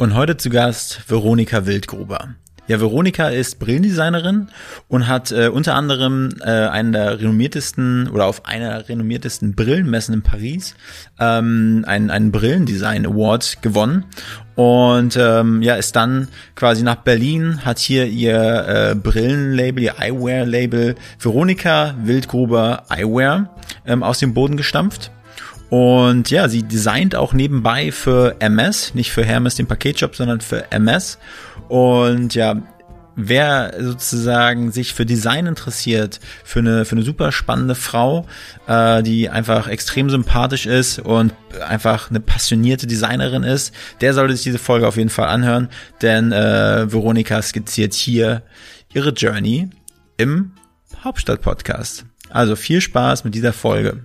Und heute zu Gast Veronika Wildgruber. Ja, Veronika ist Brillendesignerin und hat äh, unter anderem äh, einen der renommiertesten oder auf einer renommiertesten Brillenmessen in Paris ähm, einen, einen Brillendesign Award gewonnen und ähm, ja ist dann quasi nach Berlin hat hier ihr äh, Brillenlabel ihr Eyewear Label Veronika Wildgruber Eyewear ähm, aus dem Boden gestampft und ja, sie designt auch nebenbei für MS, nicht für Hermes den Paketshop, sondern für MS. Und ja, wer sozusagen sich für Design interessiert, für eine, für eine super spannende Frau, äh, die einfach extrem sympathisch ist und einfach eine passionierte Designerin ist, der sollte sich diese Folge auf jeden Fall anhören, denn äh, Veronika skizziert hier ihre Journey im Hauptstadt-Podcast. Also viel Spaß mit dieser Folge.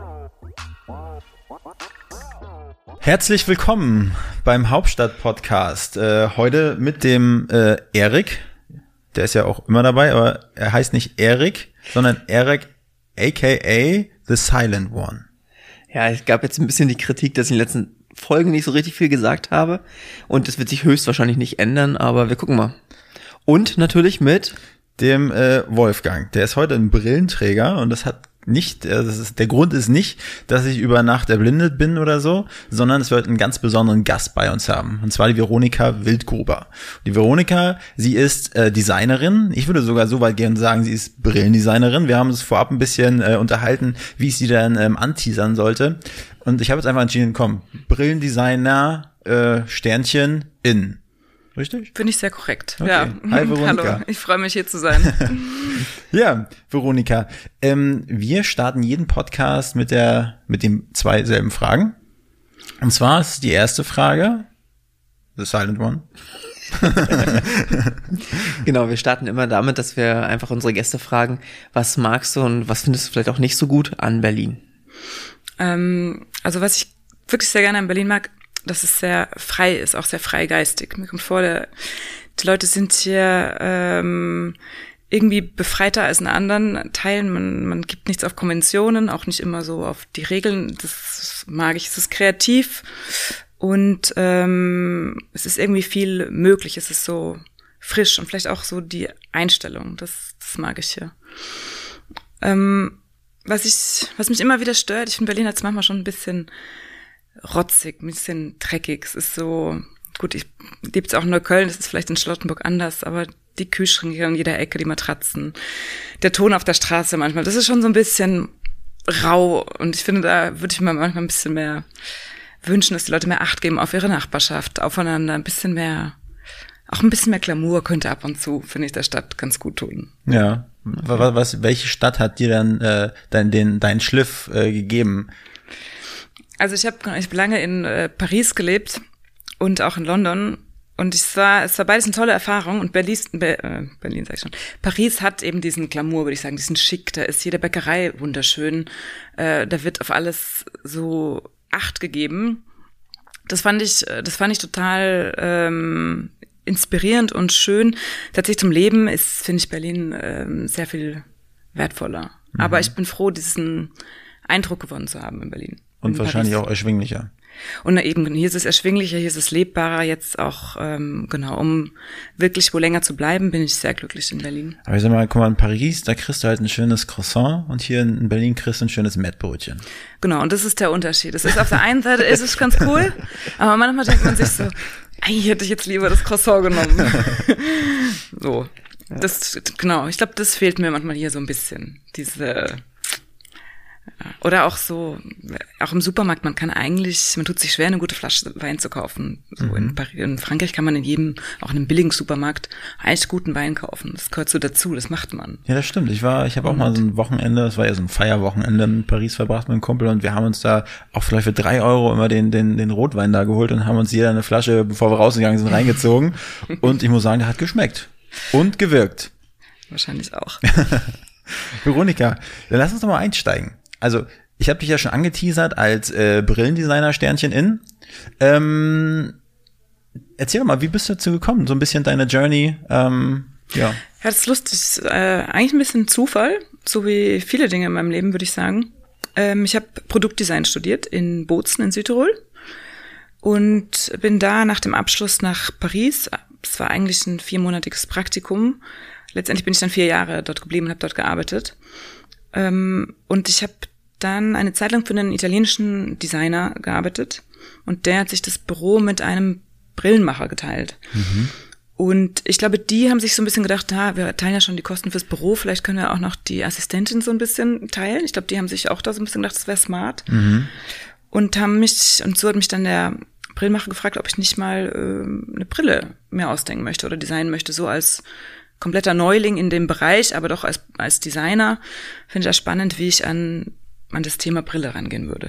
Herzlich willkommen beim Hauptstadt-Podcast. Äh, heute mit dem äh, Erik. Der ist ja auch immer dabei, aber er heißt nicht Erik, sondern Erik aka The Silent One. Ja, es gab jetzt ein bisschen die Kritik, dass ich in den letzten Folgen nicht so richtig viel gesagt habe. Und das wird sich höchstwahrscheinlich nicht ändern, aber wir gucken mal. Und natürlich mit dem äh, Wolfgang. Der ist heute ein Brillenträger und das hat nicht, äh, das ist, der Grund ist nicht, dass ich über Nacht erblindet bin oder so, sondern es wird einen ganz besonderen Gast bei uns haben. Und zwar die Veronika Wildgruber. Die Veronika, sie ist äh, Designerin. Ich würde sogar so weit gehen sagen, sie ist Brillendesignerin. Wir haben uns vorab ein bisschen äh, unterhalten, wie ich sie dann ähm, anteasern sollte. Und ich habe jetzt einfach entschieden, komm, Brillendesigner, äh, Sternchen in. Richtig? Finde ich sehr korrekt. Okay. Ja. Hi, Veronika. Hallo, ich freue mich hier zu sein. Ja, Veronika, ähm, wir starten jeden Podcast mit der, mit den zwei selben Fragen. Und zwar ist die erste Frage, the silent one. genau, wir starten immer damit, dass wir einfach unsere Gäste fragen, was magst du und was findest du vielleicht auch nicht so gut an Berlin? ähm, also was ich wirklich sehr gerne an Berlin mag, dass es sehr frei ist, auch sehr freigeistig. Mir kommt vor, der, die Leute sind hier ähm, irgendwie befreiter als in anderen Teilen. Man, man gibt nichts auf Konventionen, auch nicht immer so auf die Regeln. Das mag ich. Es ist kreativ und ähm, es ist irgendwie viel möglich. Es ist so frisch und vielleicht auch so die Einstellung. Das, das mag ich hier. Ähm, was ich, was mich immer wieder stört, ich finde Berlin jetzt manchmal schon ein bisschen rotzig, ein bisschen dreckig. Es ist so, gut, ich lebe jetzt auch in Neukölln, das ist vielleicht in Charlottenburg anders, aber die Kühlschränke an jeder Ecke, die Matratzen, der Ton auf der Straße manchmal, das ist schon so ein bisschen rau und ich finde, da würde ich mir manchmal ein bisschen mehr wünschen, dass die Leute mehr Acht geben auf ihre Nachbarschaft, aufeinander, ein bisschen mehr, auch ein bisschen mehr Glamour könnte ab und zu, finde ich, der Stadt ganz gut tun. Ja. Was, welche Stadt hat dir dann äh, dein, den, Schliff äh, gegeben? Also ich habe ich hab lange in äh, Paris gelebt und auch in London und ich war, es war beides eine tolle Erfahrung und Berlin, Be, äh, Berlin sag ich schon, Paris hat eben diesen Glamour, würde ich sagen, diesen Schick, da ist jede Bäckerei wunderschön, äh, da wird auf alles so Acht gegeben. Das fand ich, das fand ich total ähm, inspirierend und schön. Tatsächlich zum Leben ist, finde ich, Berlin ähm, sehr viel wertvoller. Mhm. Aber ich bin froh, diesen Eindruck gewonnen zu haben in Berlin. Und in wahrscheinlich Paris. auch erschwinglicher. Und na eben, hier ist es erschwinglicher, hier ist es lebbarer, jetzt auch, ähm, genau, um wirklich wo länger zu bleiben, bin ich sehr glücklich in Berlin. Aber ich sag mal, guck mal, in Paris, da kriegst du halt ein schönes Croissant und hier in Berlin kriegst du ein schönes Mettbrötchen. Genau, und das ist der Unterschied. Es ist auf der einen Seite ist es ganz cool, aber manchmal denkt man sich so, eigentlich hätte ich jetzt lieber das Croissant genommen. so. Das, genau, ich glaube, das fehlt mir manchmal hier so ein bisschen. Diese, Oder auch so, auch im Supermarkt, man kann eigentlich, man tut sich schwer, eine gute Flasche Wein zu kaufen. So Mhm. in, Paris, in Frankreich kann man in jedem, auch in einem billigen Supermarkt, eigentlich guten Wein kaufen. Das gehört so dazu, das macht man. Ja, das stimmt. Ich war, ich habe auch mal so ein Wochenende, das war ja so ein Feierwochenende in Paris verbracht mit einem Kumpel und wir haben uns da auch vielleicht für drei Euro immer den, den, den Rotwein da geholt und haben uns jeder eine Flasche, bevor wir rausgegangen sind, reingezogen. Und ich muss sagen, der hat geschmeckt. Und gewirkt. Wahrscheinlich auch. Veronika, dann lass uns doch mal einsteigen. Also, ich habe dich ja schon angeteasert als äh, Brillendesigner Sternchen in. Ähm, erzähl doch mal, wie bist du dazu gekommen? So ein bisschen deine Journey. Ähm, ja. Ja, das ist lustig. Äh, eigentlich ein bisschen Zufall, so wie viele Dinge in meinem Leben, würde ich sagen. Ähm, ich habe Produktdesign studiert in Bozen in Südtirol und bin da nach dem Abschluss nach Paris. Es war eigentlich ein viermonatiges Praktikum. Letztendlich bin ich dann vier Jahre dort geblieben und habe dort gearbeitet. Ähm, und ich habe dann eine Zeit lang für einen italienischen Designer gearbeitet und der hat sich das Büro mit einem Brillenmacher geteilt. Und ich glaube, die haben sich so ein bisschen gedacht, ha, wir teilen ja schon die Kosten fürs Büro, vielleicht können wir auch noch die Assistentin so ein bisschen teilen. Ich glaube, die haben sich auch da so ein bisschen gedacht, das wäre smart. Und haben mich, und so hat mich dann der Brillenmacher gefragt, ob ich nicht mal ähm, eine Brille mir ausdenken möchte oder designen möchte, so als kompletter Neuling in dem Bereich, aber doch als, als Designer finde ich das spannend, wie ich an, an das Thema Brille rangehen würde.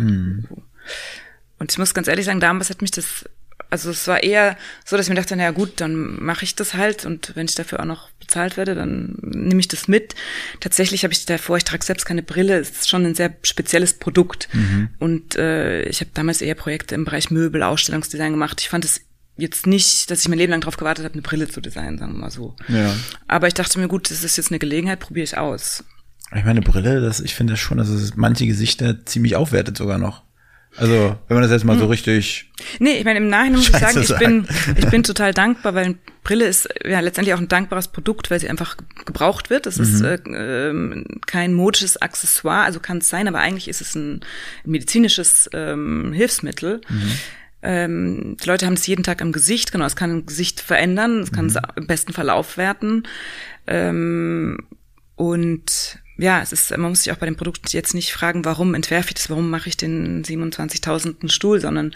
Und ich muss ganz ehrlich sagen, damals hat mich das, also es war eher so, dass ich mir dachte, naja gut, dann mache ich das halt und wenn ich dafür auch noch bezahlt werde, dann nehme ich das mit. Tatsächlich habe ich davor, ich trage selbst keine Brille, es ist schon ein sehr spezielles Produkt. Und äh, ich habe damals eher Projekte im Bereich Möbel, Ausstellungsdesign gemacht. Ich fand es jetzt nicht, dass ich mein Leben lang darauf gewartet habe, eine Brille zu designen, sagen wir mal so. Ja. Aber ich dachte mir, gut, das ist jetzt eine Gelegenheit, probiere ich aus. Ich meine, Brille, das, ich finde das schon, dass es manche Gesichter ziemlich aufwertet sogar noch. Also, wenn man das jetzt mal so richtig, Nee, ich meine, im Nachhinein muss ich sagen, ich bin, ich bin total dankbar, weil Brille ist ja letztendlich auch ein dankbares Produkt, weil sie einfach gebraucht wird. Das ist äh, ähm, kein modisches Accessoire, also kann es sein, aber eigentlich ist es ein medizinisches ähm, Hilfsmittel. Ähm, die Leute haben es jeden Tag im Gesicht, genau, es kann ein Gesicht verändern, es kann es im besten Fall aufwerten. Ähm, und ja, es ist, man muss sich auch bei dem Produkt jetzt nicht fragen, warum entwerfe ich das, warum mache ich den 27.000. Stuhl, sondern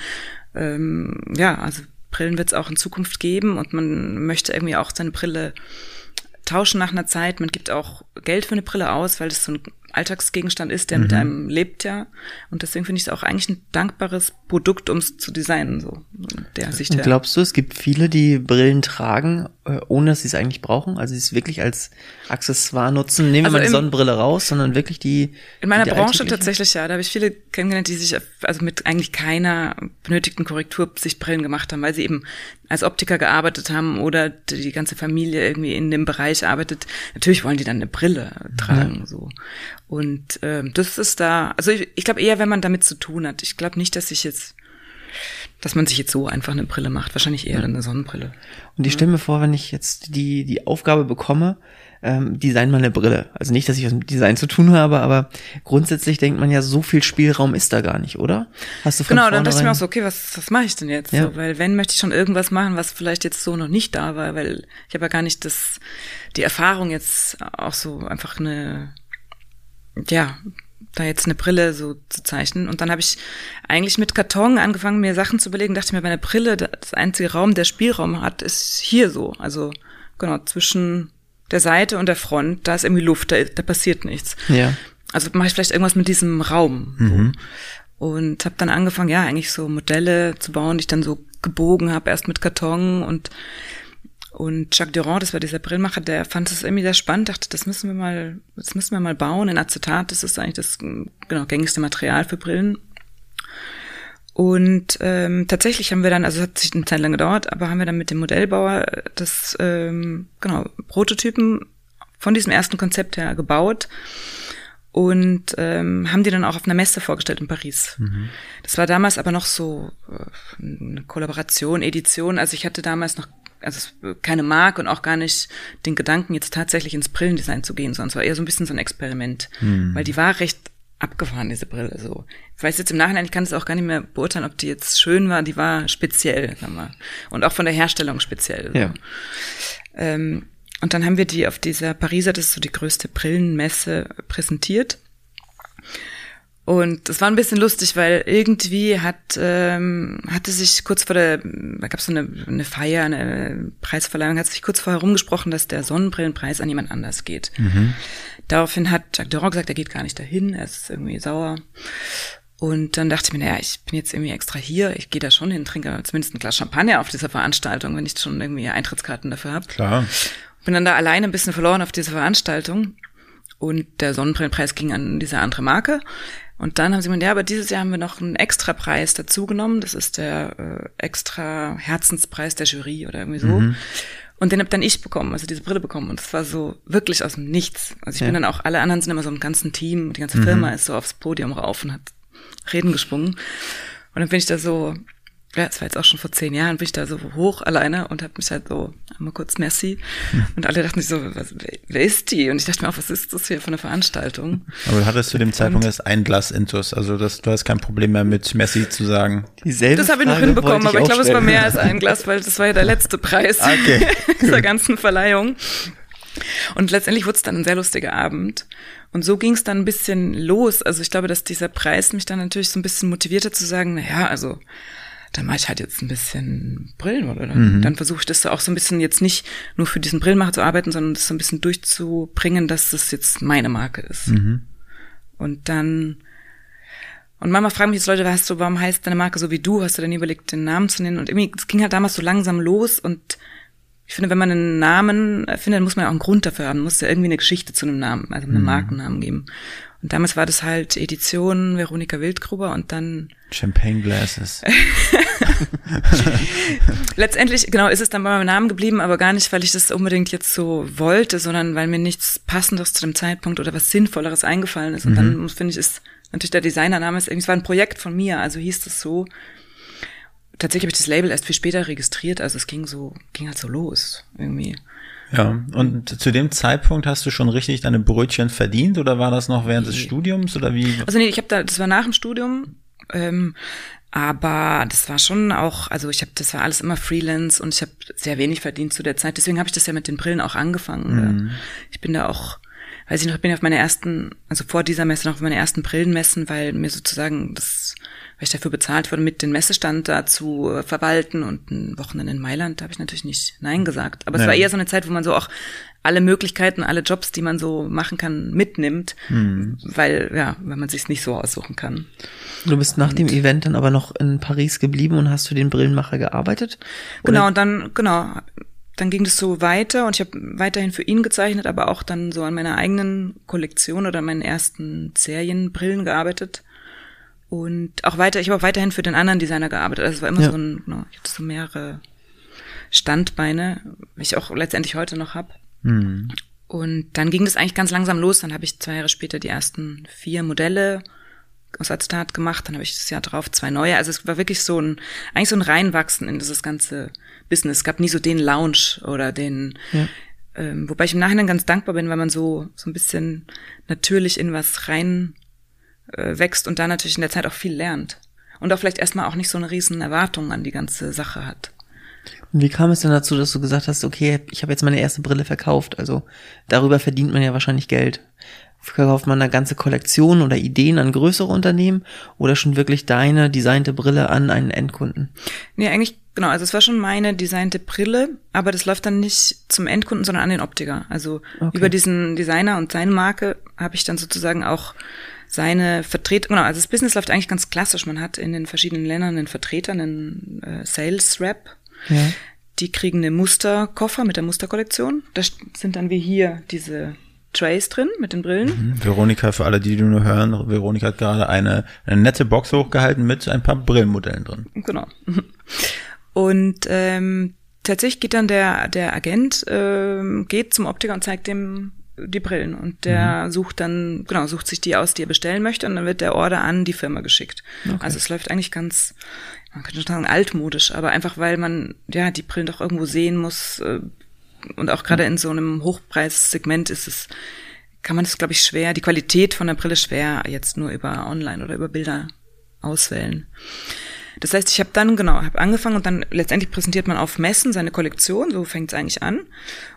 ähm, ja, also Brillen wird es auch in Zukunft geben und man möchte irgendwie auch seine Brille tauschen nach einer Zeit. Man gibt auch Geld für eine Brille aus, weil das so ein Alltagsgegenstand ist, der mit einem lebt ja. Und deswegen finde ich es auch eigentlich ein dankbares Produkt, um es zu designen, so der Sicht Und glaubst du, es gibt viele, die Brillen tragen, äh, ohne dass sie es eigentlich brauchen? Also sie es wirklich als Accessoire nutzen? Nehmen wir Also mal die Sonnenbrille raus, sondern wirklich die. In meiner die Branche tatsächlich, ja. Da habe ich viele kennengelernt, die sich also mit eigentlich keiner benötigten Korrektur sich Brillen gemacht haben, weil sie eben als Optiker gearbeitet haben oder die ganze Familie irgendwie in dem Bereich arbeitet. Natürlich wollen die dann eine Brille tragen, so. Und ähm, das ist da, also ich, ich glaube eher, wenn man damit zu tun hat. Ich glaube nicht, dass ich jetzt, dass man sich jetzt so einfach eine Brille macht. Wahrscheinlich eher eine Sonnenbrille. Und ich stelle mir vor, wenn ich jetzt die, die Aufgabe bekomme, ähm, design mal eine Brille. Also nicht, dass ich was mit Design zu tun habe, aber grundsätzlich denkt man ja, so viel Spielraum ist da gar nicht, oder? Hast du von Genau, dann dachte ich mir auch so, okay, was, was mache ich denn jetzt? Ja. So, weil wenn möchte ich schon irgendwas machen, was vielleicht jetzt so noch nicht da war, weil ich habe ja gar nicht das, die Erfahrung jetzt auch so einfach eine, ja, da jetzt eine Brille so zu zeichnen. Und dann habe ich eigentlich mit Karton angefangen, mir Sachen zu überlegen, dachte mir, bei einer Brille, das einzige Raum, der Spielraum hat, ist hier so. Also genau, zwischen der Seite und der Front, da ist irgendwie Luft, da, da passiert nichts. Ja. Also mache ich vielleicht irgendwas mit diesem Raum. So. Und habe dann angefangen, ja, eigentlich so Modelle zu bauen, die ich dann so gebogen habe, erst mit Karton und und Jacques Durand, das war dieser Brillenmacher, der fand es irgendwie sehr spannend, dachte, das müssen wir mal, das müssen wir mal bauen in Acetat, das ist eigentlich das genau gängigste Material für Brillen. Und ähm, tatsächlich haben wir dann, also es hat sich eine Zeit lang gedauert, aber haben wir dann mit dem Modellbauer das ähm, genau Prototypen von diesem ersten Konzept her gebaut und ähm, haben die dann auch auf einer Messe vorgestellt in Paris. Das war damals aber noch so äh, eine Kollaboration, Edition. Also ich hatte damals noch also es- keine Marke und auch gar nicht den Gedanken, jetzt tatsächlich ins Brillendesign zu gehen, sondern es war eher so ein bisschen so ein Experiment, weil die war recht abgefahren, diese Brille. So, ich weiß jetzt im Nachhinein, ich kann es auch gar nicht mehr beurteilen, ob die jetzt schön war. Die war speziell, sagen wir, und auch von der Herstellung speziell. So. Ja. Ähm, und dann haben wir die auf dieser Pariser, das ist so die größte Brillenmesse, präsentiert. Und es war ein bisschen lustig, weil irgendwie hat ähm, hatte sich kurz vor der, da gab es so eine, eine Feier, eine Preisverleihung, hat sich kurz vorher rumgesprochen, dass der Sonnenbrillenpreis an jemand anders geht. Mhm. Daraufhin hat Jacques Deron gesagt, er geht gar nicht dahin, er ist irgendwie sauer. Und dann dachte ich mir, naja, ich bin jetzt irgendwie extra hier, ich gehe da schon hin, trinke zumindest ein Glas Champagner auf dieser Veranstaltung, wenn ich schon irgendwie Eintrittskarten dafür habe. Klar. Bin dann da alleine ein bisschen verloren auf dieser Veranstaltung und der Sonnenbrillenpreis ging an diese andere Marke. Und dann haben sie gesagt, ja, aber dieses Jahr haben wir noch einen extra Preis dazugenommen. Das ist der äh, extra Herzenspreis der Jury oder irgendwie so. Mhm. Und den hab dann ich bekommen, also diese Brille bekommen. Und es war so wirklich aus dem Nichts. Also ich Ja. bin dann auch, alle anderen sind immer so im ganzen Team, die ganze Firma ist so aufs Podium rauf und hat Reden gesprungen. Und dann bin ich da so, ja, es war jetzt auch schon vor zehn Jahren, bin ich da so hoch alleine und habe mich halt so einmal kurz Messi. Und alle dachten sich so, was, wer, ist die? Und ich dachte mir auch, was ist das hier für eine Veranstaltung? Aber du hattest zu dem Zeitpunkt erst ein Glas Intus, also das, du hast kein Problem mehr mit Messi zu sagen. Dieselbe Das habe ich noch Frage hinbekommen, wollte aber ich glaube, es war mehr als ein Glas, weil das war ja der letzte Preis Okay, dieser ganzen Verleihung. Und letztendlich wurde es dann ein sehr lustiger Abend. Und so ging es dann ein bisschen los. Also ich glaube, dass dieser Preis mich dann natürlich so ein bisschen motivierte zu sagen, na ja, also dann mache ich halt jetzt ein bisschen Brillen oder dann, dann versuche ich das auch so ein bisschen jetzt nicht nur für diesen Brillenmacher zu arbeiten, sondern das so ein bisschen durchzubringen, dass das jetzt meine Marke ist. Und dann und manchmal fragen mich jetzt Leute, hast du, warum heißt deine Marke so wie du? Hast du denn überlegt, den Namen zu nennen? Und irgendwie, es ging halt damals so langsam los und ich finde, wenn man einen Namen findet, muss man ja auch einen Grund dafür haben, muss ja irgendwie eine Geschichte zu einem Namen, also einen Markennamen geben. Und damals war das halt Edition Veronika Wildgruber und dann Champagne Glasses. letztendlich, genau, ist es dann bei meinem Namen geblieben, aber gar nicht, weil ich das unbedingt jetzt so wollte, sondern weil mir nichts Passendes zu dem Zeitpunkt oder was Sinnvolleres eingefallen ist. Und dann muss, finde ich, ist natürlich der Designername, ist, irgendwie- es war ein Projekt von mir, also hieß das so. Tatsächlich habe ich das Label erst viel später registriert, also es ging so, ging halt so los, irgendwie. Ja, und zu dem Zeitpunkt hast du schon richtig deine Brötchen verdient oder war das noch während des Studiums oder wie? Also nee, ich habe da, das war nach dem Studium, ähm, aber das war schon auch, also ich habe, das war alles immer Freelance und ich habe sehr wenig verdient zu der Zeit. Deswegen habe ich das ja mit den Brillen auch angefangen. Ich bin da auch, weiß ich noch, ich bin auf meine ersten, also vor dieser Messe noch auf meine ersten Brillen messen, weil mir sozusagen das, weil ich dafür bezahlt wurde, mit den Messestand da zu äh, verwalten und ein Wochenende in Mailand, da habe ich natürlich nicht Nein gesagt. Aber es Ja. war eher so eine Zeit, wo man so auch alle Möglichkeiten, alle Jobs, die man so machen kann, mitnimmt, weil, ja, wenn man sich nicht so aussuchen kann. Du bist nach dem Event dann aber noch in Paris geblieben und hast für den Brillenmacher gearbeitet? Genau, und dann, genau, dann ging das so weiter und ich habe weiterhin für ihn gezeichnet, aber auch dann so an meiner eigenen Kollektion oder meinen ersten Serienbrillen gearbeitet. Und auch weiter, ich habe auch weiterhin für den anderen Designer gearbeitet. Also es war immer Ja. so ein, genau, ich hatte so mehrere Standbeine, wie ich auch letztendlich heute noch habe. Hm. Und dann ging das eigentlich ganz langsam los. Dann habe ich zwei Jahre später die ersten vier Modelle aus Acetat gemacht. Dann habe ich das Jahr drauf zwei neue. Also es war wirklich so ein, eigentlich so ein Reinwachsen in dieses ganze Business. Es gab nie so den Lounge oder den, Ja. ähm, wobei ich im Nachhinein ganz dankbar bin, weil man so, so ein bisschen natürlich in was rein äh, wächst und da natürlich in der Zeit auch viel lernt. Und auch vielleicht erstmal auch nicht so eine riesen Erwartung an die ganze Sache hat. Und wie kam es denn dazu, dass du gesagt hast, okay, ich habe jetzt meine erste Brille verkauft? Also darüber verdient man ja wahrscheinlich Geld. Verkauft man eine ganze Kollektion oder Ideen an größere Unternehmen oder schon wirklich deine designte Brille an einen Endkunden? Nee, eigentlich, genau, also es war schon meine designte Brille, aber das läuft dann nicht zum Endkunden, sondern an den Optiker. Also Okay. über diesen Designer und seine Marke habe ich dann sozusagen auch seine Vertretung, genau, also das Business läuft eigentlich ganz klassisch. Man hat in den verschiedenen Ländern einen Vertreter, einen äh, Sales Rep. Ja. Die kriegen einen Musterkoffer mit der Musterkollektion. Da sind dann wie hier diese Trays drin mit den Brillen. Hm, Veronika, für alle, die du nur hören, Veronika hat gerade eine, eine nette Box hochgehalten mit ein paar Brillenmodellen drin. Genau. Und ähm, tatsächlich geht dann der, der Agent, ähm, geht zum Optiker und zeigt dem die Brillen. Und der sucht dann, genau, sucht sich die aus, die er bestellen möchte, und dann wird der Order an die Firma geschickt. Also es läuft eigentlich ganz, man könnte schon sagen, altmodisch, aber einfach weil man ja die Brillen doch irgendwo sehen muss. Äh, und auch gerade in so einem Hochpreissegment ist es, kann man das, glaube ich, schwer, die Qualität von der Brille schwer jetzt nur über online oder über Bilder auswählen. Das heißt, ich habe dann, genau, habe angefangen und dann letztendlich präsentiert man auf Messen seine Kollektion, so fängt es eigentlich an.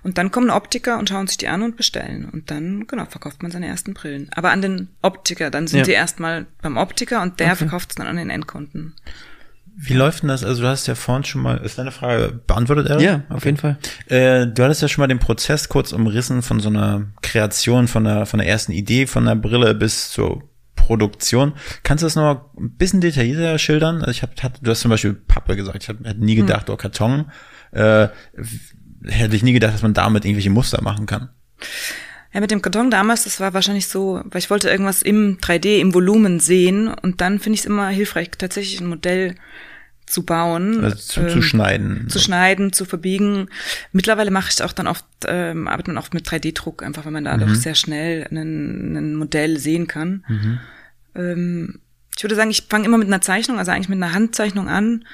Und dann kommen Optiker und schauen sich die an und bestellen. Und dann, genau, verkauft man seine ersten Brillen. Aber an den Optiker, dann sind Ja. die erstmal beim Optiker und der Okay. verkauft es dann an den Endkunden. Wie läuft denn das? Also du hast ja vorhin schon mal, ist deine Frage beantwortet, Aaron? Ja, auf jeden Fall. Äh, du hattest ja schon mal den Prozess kurz umrissen von so einer Kreation, von der, von der ersten Idee von der Brille bis zur Produktion. Kannst du das noch ein bisschen detaillierter schildern? Also ich hab, du hast zum Beispiel Pappe gesagt. Ich hab, hätte nie gedacht, oh Karton. Äh, hätte ich nie gedacht, dass man damit irgendwelche Muster machen kann. Ja, mit dem Karton damals, das war wahrscheinlich so, weil ich wollte irgendwas im 3D, im Volumen sehen und dann finde ich es immer hilfreich, tatsächlich ein Modell zu bauen. Also zu, ähm, zu schneiden. zu schneiden, zu verbiegen. Mittlerweile mache ich auch dann oft, ähm, arbeitet man oft mit 3D-Druck, einfach weil man da doch sehr schnell ein, ein Modell sehen kann. Ähm, ich würde sagen, ich fange immer mit einer Zeichnung, also eigentlich mit einer Handzeichnung an.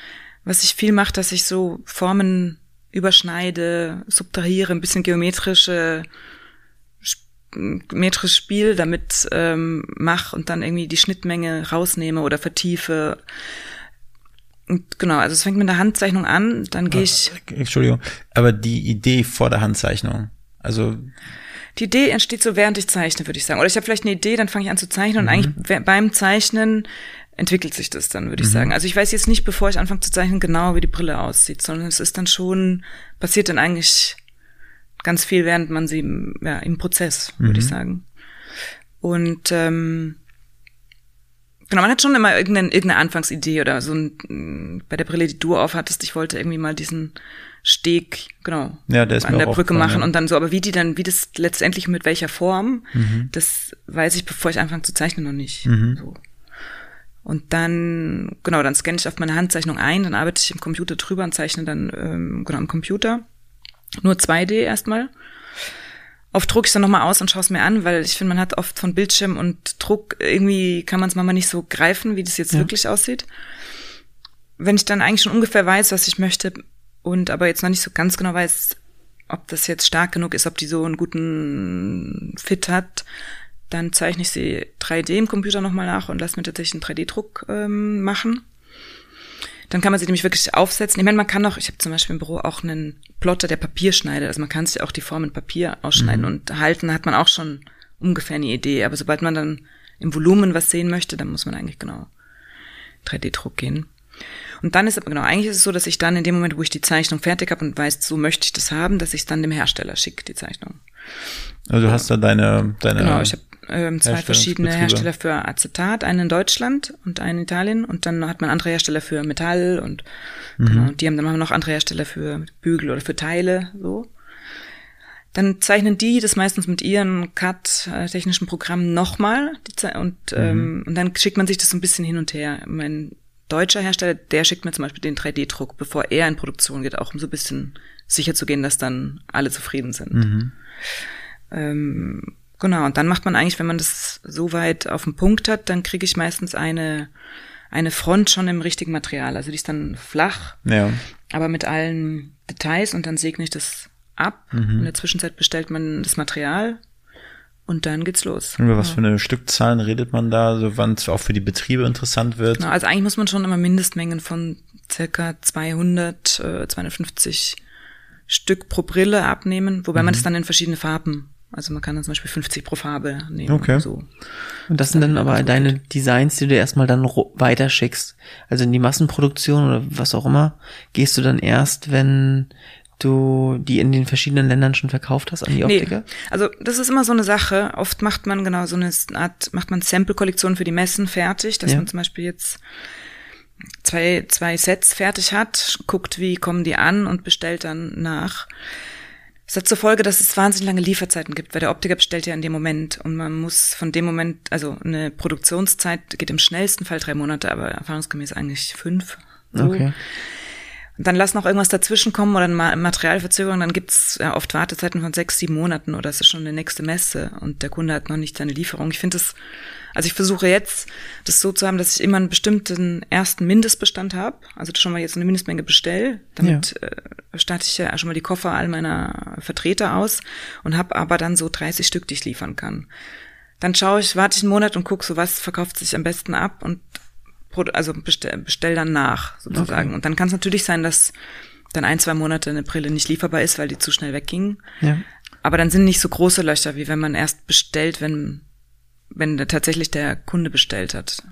Was ich viel mache, dass ich so Formen überschneide, subtrahiere, ein bisschen geometrische geometrisches Spiel damit ähm, mache und dann irgendwie die Schnittmenge rausnehme oder vertiefe. Und genau, also es fängt mit einer Handzeichnung an, dann gehe ich. Entschuldigung. Aber die Idee vor der Handzeichnung. Also, Die Idee entsteht so, während ich zeichne, würde ich sagen. Oder ich habe vielleicht eine Idee, dann fange ich an zu zeichnen und eigentlich we- beim Zeichnen entwickelt sich das dann, würde ich sagen. Also ich weiß jetzt nicht, bevor ich anfange zu zeichnen, genau wie die Brille aussieht, sondern es ist dann schon, passiert dann eigentlich ganz viel, während man sie im- ja, im Prozess, würde ich sagen. Und ähm, genau, man hat schon immer irgendeine, irgendeine Anfangsidee oder so ein, bei der Brille, die du aufhattest, ich wollte irgendwie mal diesen Steg, genau, Ja, der ist an der Brücke machen ja. und dann so, aber wie die dann, wie das letztendlich mit welcher Form, Mhm. das weiß ich, bevor ich anfange zu zeichnen, noch nicht. So. Und dann, genau, dann scanne ich auf meine Handzeichnung ein, dann arbeite ich im Computer drüber und zeichne dann, ähm, genau, am Computer. Nur 2D erstmal. Oft drucke ich dann nochmal aus und schaue es mir an, weil ich finde, man hat oft von Bildschirm und Druck, irgendwie kann man es manchmal nicht so greifen, wie das jetzt wirklich aussieht. Wenn ich dann eigentlich schon ungefähr weiß, was ich möchte und aber jetzt noch nicht so ganz genau weiß, ob das jetzt stark genug ist, ob die so einen guten Fit hat, dann zeichne ich sie 3D im Computer nochmal nach und lasse mir tatsächlich einen 3D-Druck ähm, machen. Dann kann man sie nämlich wirklich aufsetzen. Ich meine, man kann auch, ich habe zum Beispiel im Büro auch einen Plotter, der Papier schneidet. Also man kann sich auch die Form in Papier ausschneiden und halten, hat man auch schon ungefähr eine Idee. Aber sobald man dann im Volumen was sehen möchte, dann muss man eigentlich genau 3D-Druck gehen. Und dann ist aber genau, eigentlich ist es so, dass ich dann in dem Moment, wo ich die Zeichnung fertig habe und weiß, so möchte ich das haben, dass ich es dann dem Hersteller schicke, die Zeichnung. also du hast da deine, deine. Genau, ich habe ähm, zwei verschiedene. Hersteller für Acetat, einen in Deutschland und einen in Italien und dann hat man andere Hersteller für Metall und genau, die haben dann haben noch andere Hersteller für Bügel oder für Teile so. Dann zeichnen die das meistens mit ihren CAD-technischen Programmen nochmal und, ähm, und dann schickt man sich das so ein bisschen hin und her. Mein deutscher Hersteller, der schickt mir zum Beispiel den 3D-Druck, bevor er in Produktion geht, auch um so ein bisschen sicher zu gehen, dass dann alle zufrieden sind. Ähm, genau, und dann macht man eigentlich, wenn man das so weit auf den Punkt hat, dann kriege ich meistens eine, eine Front schon im richtigen Material. Also die ist dann flach, Ja. aber mit allen Details und dann segne ich das ab. In der Zwischenzeit bestellt man das Material und dann geht's los. Über was für eine Stückzahlen redet man da, so wann es auch für die Betriebe interessant wird? Genau, also eigentlich muss man schon immer Mindestmengen von circa 200, äh, 250 Stück pro Brille abnehmen, wobei man das dann in verschiedene Farben, also man kann dann zum Beispiel 50 pro Farbe nehmen. Okay. So. Und das sind dann aber deine Designs, die du erstmal dann weiterschickst. Also in die Massenproduktion oder was auch immer, gehst du dann erst, wenn du die in den verschiedenen Ländern schon verkauft hast an die Optiker? Nee, also das ist immer so eine Sache. Oft macht man genau so eine Art, macht man Sample-Kollektion für die Messen fertig, dass Ja. man zum Beispiel jetzt zwei, zwei Sets fertig hat, guckt, wie kommen die an und bestellt dann nach. Das hat zur Folge, dass es wahnsinnig lange Lieferzeiten gibt, weil der Optiker bestellt ja in dem Moment und man muss von dem Moment, also eine Produktionszeit geht im schnellsten Fall drei Monate, aber erfahrungsgemäß eigentlich fünf. So. Okay. Und dann lass noch irgendwas dazwischen kommen oder eine Materialverzögerung, dann gibt's ja oft Wartezeiten von sechs, sieben Monaten oder es ist schon eine nächste Messe und der Kunde hat noch nicht seine Lieferung. Ich finde das, also ich versuche jetzt, das so zu haben, dass ich immer einen bestimmten ersten Mindestbestand habe, also schon mal jetzt eine Mindestmenge bestell, damit äh, starte ich ja schon mal die Koffer all meiner Vertreter aus und habe aber dann so 30 Stück, die ich liefern kann. Dann schaue ich, warte ich einen Monat und gucke so, was verkauft sich am besten ab und also bestell, bestell dann nach, sozusagen. Okay. Und dann kann es natürlich sein, dass dann ein, zwei Monate eine Brille nicht lieferbar ist, weil die zu schnell wegging. Ja. Aber dann sind nicht so große Löcher, wie wenn man erst bestellt, wenn, wenn tatsächlich der Kunde bestellt hat.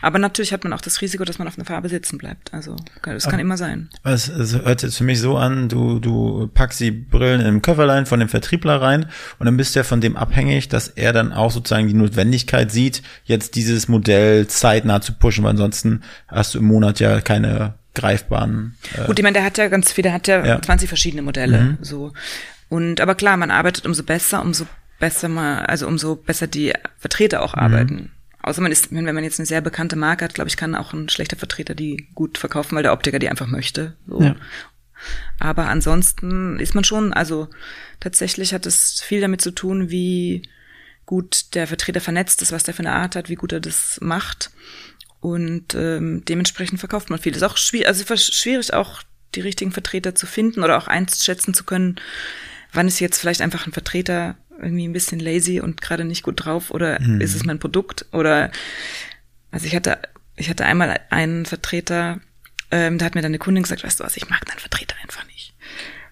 Aber natürlich hat man auch das Risiko, dass man auf einer Farbe sitzen bleibt. Also das kann Aber immer sein. Es, es hört jetzt für mich so an, du, du packst die Brillen im Köfferlein von dem Vertriebler rein und dann bist du ja von dem abhängig, dass er dann auch sozusagen die Notwendigkeit sieht, jetzt dieses Modell zeitnah zu pushen, weil ansonsten hast du im Monat ja keine greifbaren. Äh Gut, ich meine, der hat ja ganz viele, der hat ja, ja. 20 verschiedene Modelle. Mhm. So. Und aber klar, man arbeitet umso besser, umso besser mal, also umso besser die Vertreter auch mhm. arbeiten. Außer man ist, wenn man jetzt eine sehr bekannte Marke hat, glaube ich, kann auch ein schlechter Vertreter die gut verkaufen, weil der Optiker die einfach möchte. So. Ja. Aber ansonsten ist man schon, also tatsächlich hat es viel damit zu tun, wie gut der Vertreter vernetzt ist, was der für eine Art hat, wie gut er das macht. Und ähm, dementsprechend verkauft man viel. Ist auch schwierig, also schwierig auch die richtigen Vertreter zu finden oder auch einschätzen zu können, wann ist jetzt vielleicht einfach ein Vertreter irgendwie ein bisschen lazy und gerade nicht gut drauf oder mhm. ist es mein Produkt oder also ich hatte ich hatte einmal einen Vertreter, ähm, da hat mir dann eine Kundin gesagt, weißt du was, ich mag deinen Vertreter einfach nicht.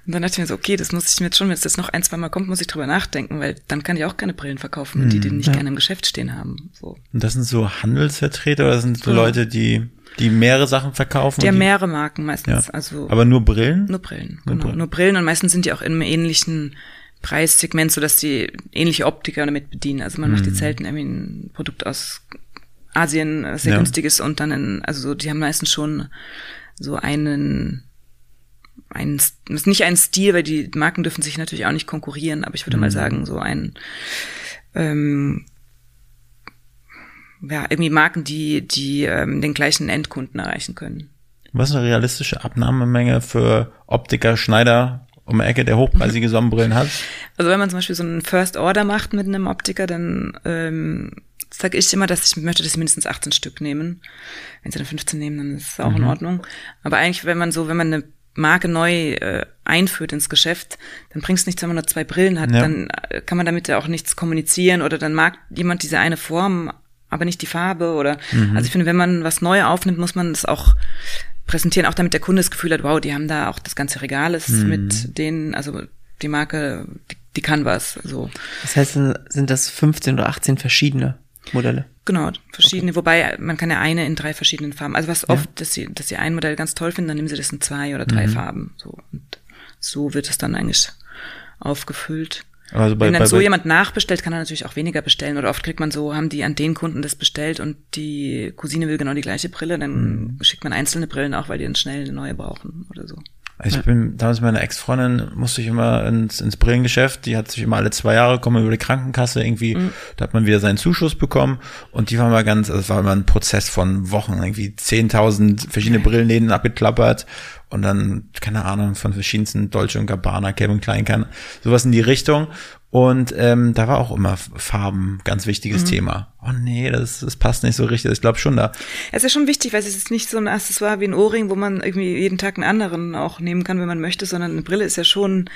Und dann dachte ich mir so, okay, das muss ich mir jetzt schon, wenn es jetzt noch ein, zwei Mal kommt, muss ich drüber nachdenken, weil dann kann ich auch keine Brillen verkaufen, mhm. die die nicht ja. gerne im Geschäft stehen haben. So. Und das sind so Handelsvertreter oder sind so ja. Leute, die die mehrere Sachen verkaufen? Die haben mehrere Marken meistens. Ja. Also Aber nur Brillen? Nur Brillen, nur genau. Brillen. Nur Brillen und meistens sind die auch in einem ähnlichen Preissegment, so dass die ähnliche Optiker damit bedienen. Also man mhm. macht jetzt selten irgendwie ein Produkt aus Asien, was sehr ja. günstig ist und dann, in, also die haben meistens schon so einen, einen, ist nicht ein Stil, weil die Marken dürfen sich natürlich auch nicht konkurrieren, aber ich würde mhm. mal sagen, so ein, ähm, ja, irgendwie Marken, die, die ähm, den gleichen Endkunden erreichen können. Was ist eine realistische Abnahmemenge für Optiker, Schneider, um die Ecke, der hochpreisige Sonnenbrillen hat? Also wenn man zum Beispiel so einen First Order macht mit einem Optiker, dann ähm, sage ich immer, dass ich möchte, dass sie mindestens 18 Stück nehmen. Wenn sie dann 15 nehmen, dann ist es auch mhm. in Ordnung. Aber eigentlich, wenn man so, wenn man eine Marke neu äh, einführt ins Geschäft, dann bringt es nichts, wenn man nur zwei Brillen hat, ja. dann äh, kann man damit ja auch nichts kommunizieren oder dann mag jemand diese eine Form, aber nicht die Farbe oder mhm. also ich finde, wenn man was neu aufnimmt, muss man es auch präsentieren, auch damit der Kunde das Gefühl hat, wow, die haben da auch das ganze Regal ist mhm. mit denen, also die Marke, die, die kann was. So. Das heißt, sind das 15 oder 18 verschiedene Modelle? Genau, verschiedene, okay. wobei man kann ja eine in drei verschiedenen Farben. Also was ja. oft, dass sie, dass sie ein Modell ganz toll finden, dann nehmen sie das in zwei oder drei mhm. Farben. So. Und so wird es dann eigentlich aufgefüllt. Also bei, Wenn dann bei, so bei, jemand nachbestellt, kann er natürlich auch weniger bestellen. Oder oft kriegt man so, haben die an den Kunden das bestellt und die Cousine will genau die gleiche Brille, dann mhm. schickt man einzelne Brillen auch, weil die dann schnell eine neue brauchen oder so. Ich bin damals mit meiner Ex-Freundin, musste ich immer ins, ins Brillengeschäft, die hat sich immer alle zwei Jahre kommen über die Krankenkasse irgendwie, mhm. da hat man wieder seinen Zuschuss bekommen und die war mal ganz, also es war immer ein Prozess von Wochen, irgendwie 10.000 verschiedene Brillenläden abgeklappert und dann, keine Ahnung, von verschiedensten Dolce und Gabbana, Kevin Klein kann, sowas in die Richtung. Und ähm, da war auch immer Farben ganz wichtiges mhm. Thema. Oh nee, das, das passt nicht so richtig. Ich glaube schon da. Es ist ja schon wichtig, weil es ist nicht so ein Accessoire wie ein Ohrring, wo man irgendwie jeden Tag einen anderen auch nehmen kann, wenn man möchte, sondern eine Brille ist ja schon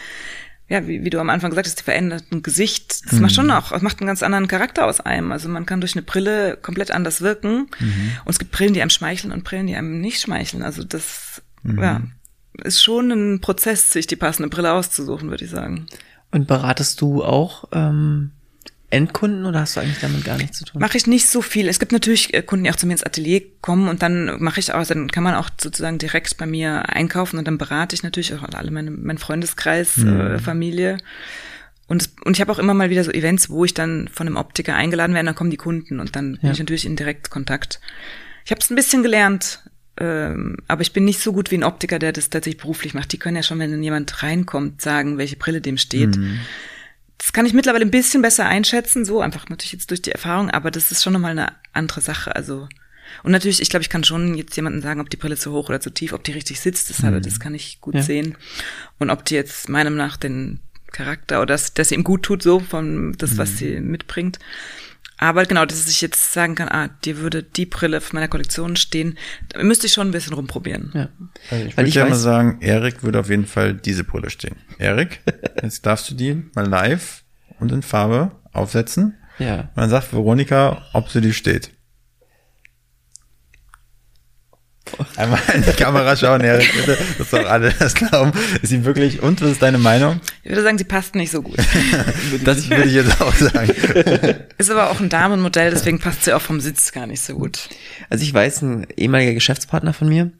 ja, wie, wie du am Anfang gesagt hast, die verändert ein Gesicht. Das mhm. macht schon auch, macht einen ganz anderen Charakter aus einem. Also man kann durch eine Brille komplett anders wirken. Mhm. Und es gibt Brillen, die einem schmeicheln und Brillen, die einem nicht schmeicheln. Also das Mhm. Ja, ist schon ein Prozess, sich die passende Brille auszusuchen, würde ich sagen. Und beratest du auch ähm, Endkunden oder hast du eigentlich damit gar nichts zu tun? Mache ich nicht so viel. Es gibt natürlich äh, Kunden, die auch zu mir ins Atelier kommen und dann mache ich auch, dann kann man auch sozusagen direkt bei mir einkaufen und dann berate ich natürlich auch alle meine, mein Freundeskreis, mhm. äh, Familie. Und, und ich habe auch immer mal wieder so Events, wo ich dann von einem Optiker eingeladen werde, dann kommen die Kunden und dann bin ich natürlich in direkt Kontakt. Ich habe es ein bisschen gelernt, ähm, aber ich bin nicht so gut wie ein Optiker, der das tatsächlich beruflich macht. Die können ja schon, wenn jemand reinkommt, sagen, welche Brille dem steht. Mhm. Das kann ich mittlerweile ein bisschen besser einschätzen, so einfach natürlich jetzt durch die Erfahrung, aber das ist schon nochmal eine andere Sache. Also und natürlich, ich glaube, ich kann schon jetzt jemandem sagen, ob die Brille zu hoch oder zu tief, ob die richtig sitzt, das, mhm. das kann ich gut ja. sehen. Und ob die jetzt meinem nach den Charakter oder das, dass sie ihm gut tut, so von das, was mhm. sie mitbringt. Aber genau, dass ich jetzt sagen kann, ah, dir würde die Brille von meiner Kollektion stehen, da müsste ich schon ein bisschen rumprobieren. Ja. Also ich würde ja mal sagen, Erik würde auf jeden Fall diese Brille stehen. Erik, jetzt darfst du die mal live und in Farbe aufsetzen. Ja. Und dann sagt Veronika, ob sie die steht. Einmal in die Kamera schauen, Erik, bitte, dass doch alle das glauben. Ist sie wirklich, und was ist deine Meinung? Ich würde sagen, sie passt nicht so gut. das würde ich jetzt auch sagen. Ist aber auch ein Damenmodell, deswegen passt sie auch vom Sitz gar nicht so gut. Also ich weiß, ein ehemaliger Geschäftspartner von mir,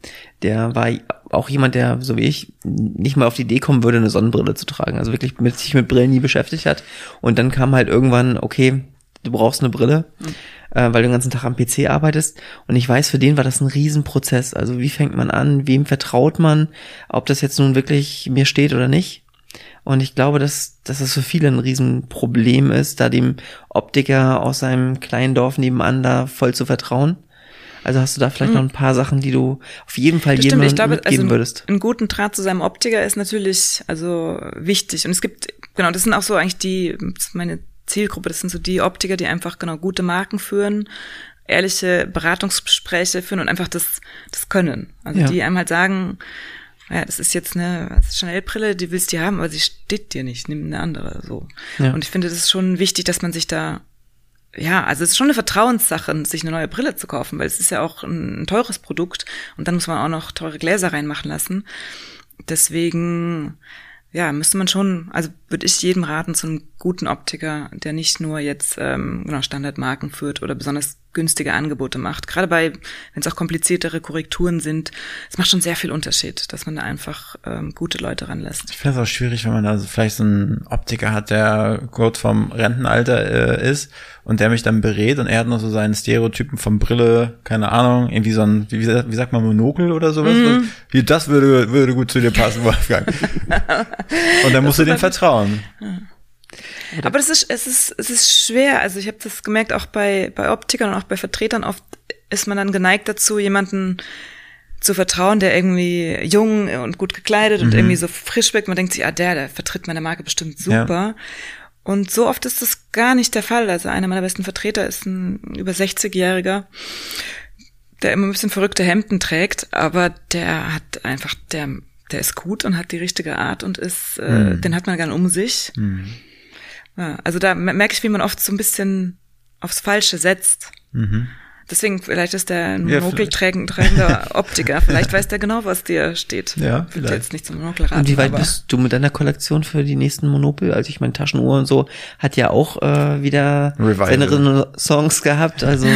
der war auch jemand, der, so wie ich, nicht mal auf die Idee kommen würde, eine Sonnenbrille zu tragen. Also wirklich mit sich mit Brillen nie beschäftigt hat. Und dann kam halt irgendwann, okay, du brauchst eine Brille, mhm. Äh, weil du den ganzen Tag am PC arbeitest. Und ich weiß, für den war das ein Riesenprozess. Also wie fängt man an, wem vertraut man, ob das jetzt nun wirklich mir steht oder nicht. Und ich glaube, dass, dass es für viele ein Riesenproblem ist, da dem Optiker aus seinem kleinen Dorf nebenan da voll zu vertrauen. Also hast du da vielleicht mhm. noch ein paar Sachen, die du auf jeden Fall jedem mitgeben also würdest? Einen guten Draht zu seinem Optiker ist natürlich also wichtig. Und es gibt, genau, das sind auch so eigentlich die, meine Zielgruppe. Das sind so die Optiker, die einfach genau gute Marken führen, ehrliche Beratungsgespräche führen und einfach das, das können. Also ja. die einem halt sagen, ja, das ist jetzt eine Chanel-Brille, die willst du haben, aber sie steht dir nicht, nimm eine andere, so. Ja. Und ich finde, das ist schon wichtig, dass man sich da, ja, also es ist schon eine Vertrauenssache, sich eine neue Brille zu kaufen, weil es ist ja auch ein, ein teures Produkt und dann muss man auch noch teure Gläser reinmachen lassen. Deswegen, ja, müsste man schon, also würde ich jedem raten zu einem guten Optiker, der nicht nur jetzt ähm, genau Standardmarken führt oder besonders günstige Angebote macht. Gerade bei, wenn es auch kompliziertere Korrekturen sind, es macht schon sehr viel Unterschied, dass man da einfach ähm, gute Leute ranlässt. Ich finde es auch schwierig, wenn man da vielleicht so einen Optiker hat, der kurz vom Rentenalter äh, ist und der mich dann berät und er hat noch so seinen Stereotypen von Brille, keine Ahnung, irgendwie so ein, wie, wie sagt man, Monokel oder sowas. Wie, das würde, würde gut zu dir passen, Wolfgang. und dann musst du dem vertrauen. Ja. Aber das ist, es ist, es ist schwer. Also ich habe das gemerkt, auch bei, bei Optikern und auch bei Vertretern oft ist man dann geneigt dazu, jemanden zu vertrauen, der irgendwie jung und gut gekleidet mhm. und irgendwie so frisch wirkt. Man denkt sich, ah, der, der vertritt meine Marke bestimmt super. Ja. Und so oft ist das gar nicht der Fall. Also einer meiner besten Vertreter ist ein über 60-Jähriger, der immer ein bisschen verrückte Hemden trägt, aber der hat einfach, der, der ist gut und hat die richtige Art und ist, äh, mhm. den hat man gern um sich. Mhm. Ja, also da merke ich, wie man oft so ein bisschen aufs Falsche setzt. Mhm. Deswegen, vielleicht ist der ein monokelträgender Optiker. Vielleicht weiß der genau, was dir steht. Ja, vielleicht. jetzt nicht zum Monokel raten, Und wie weit bist du mit deiner Kollektion für die nächsten Monopel? Also ich meine, Taschenuhr und so hat ja auch äh, wieder Revival. seine Songs gehabt. Also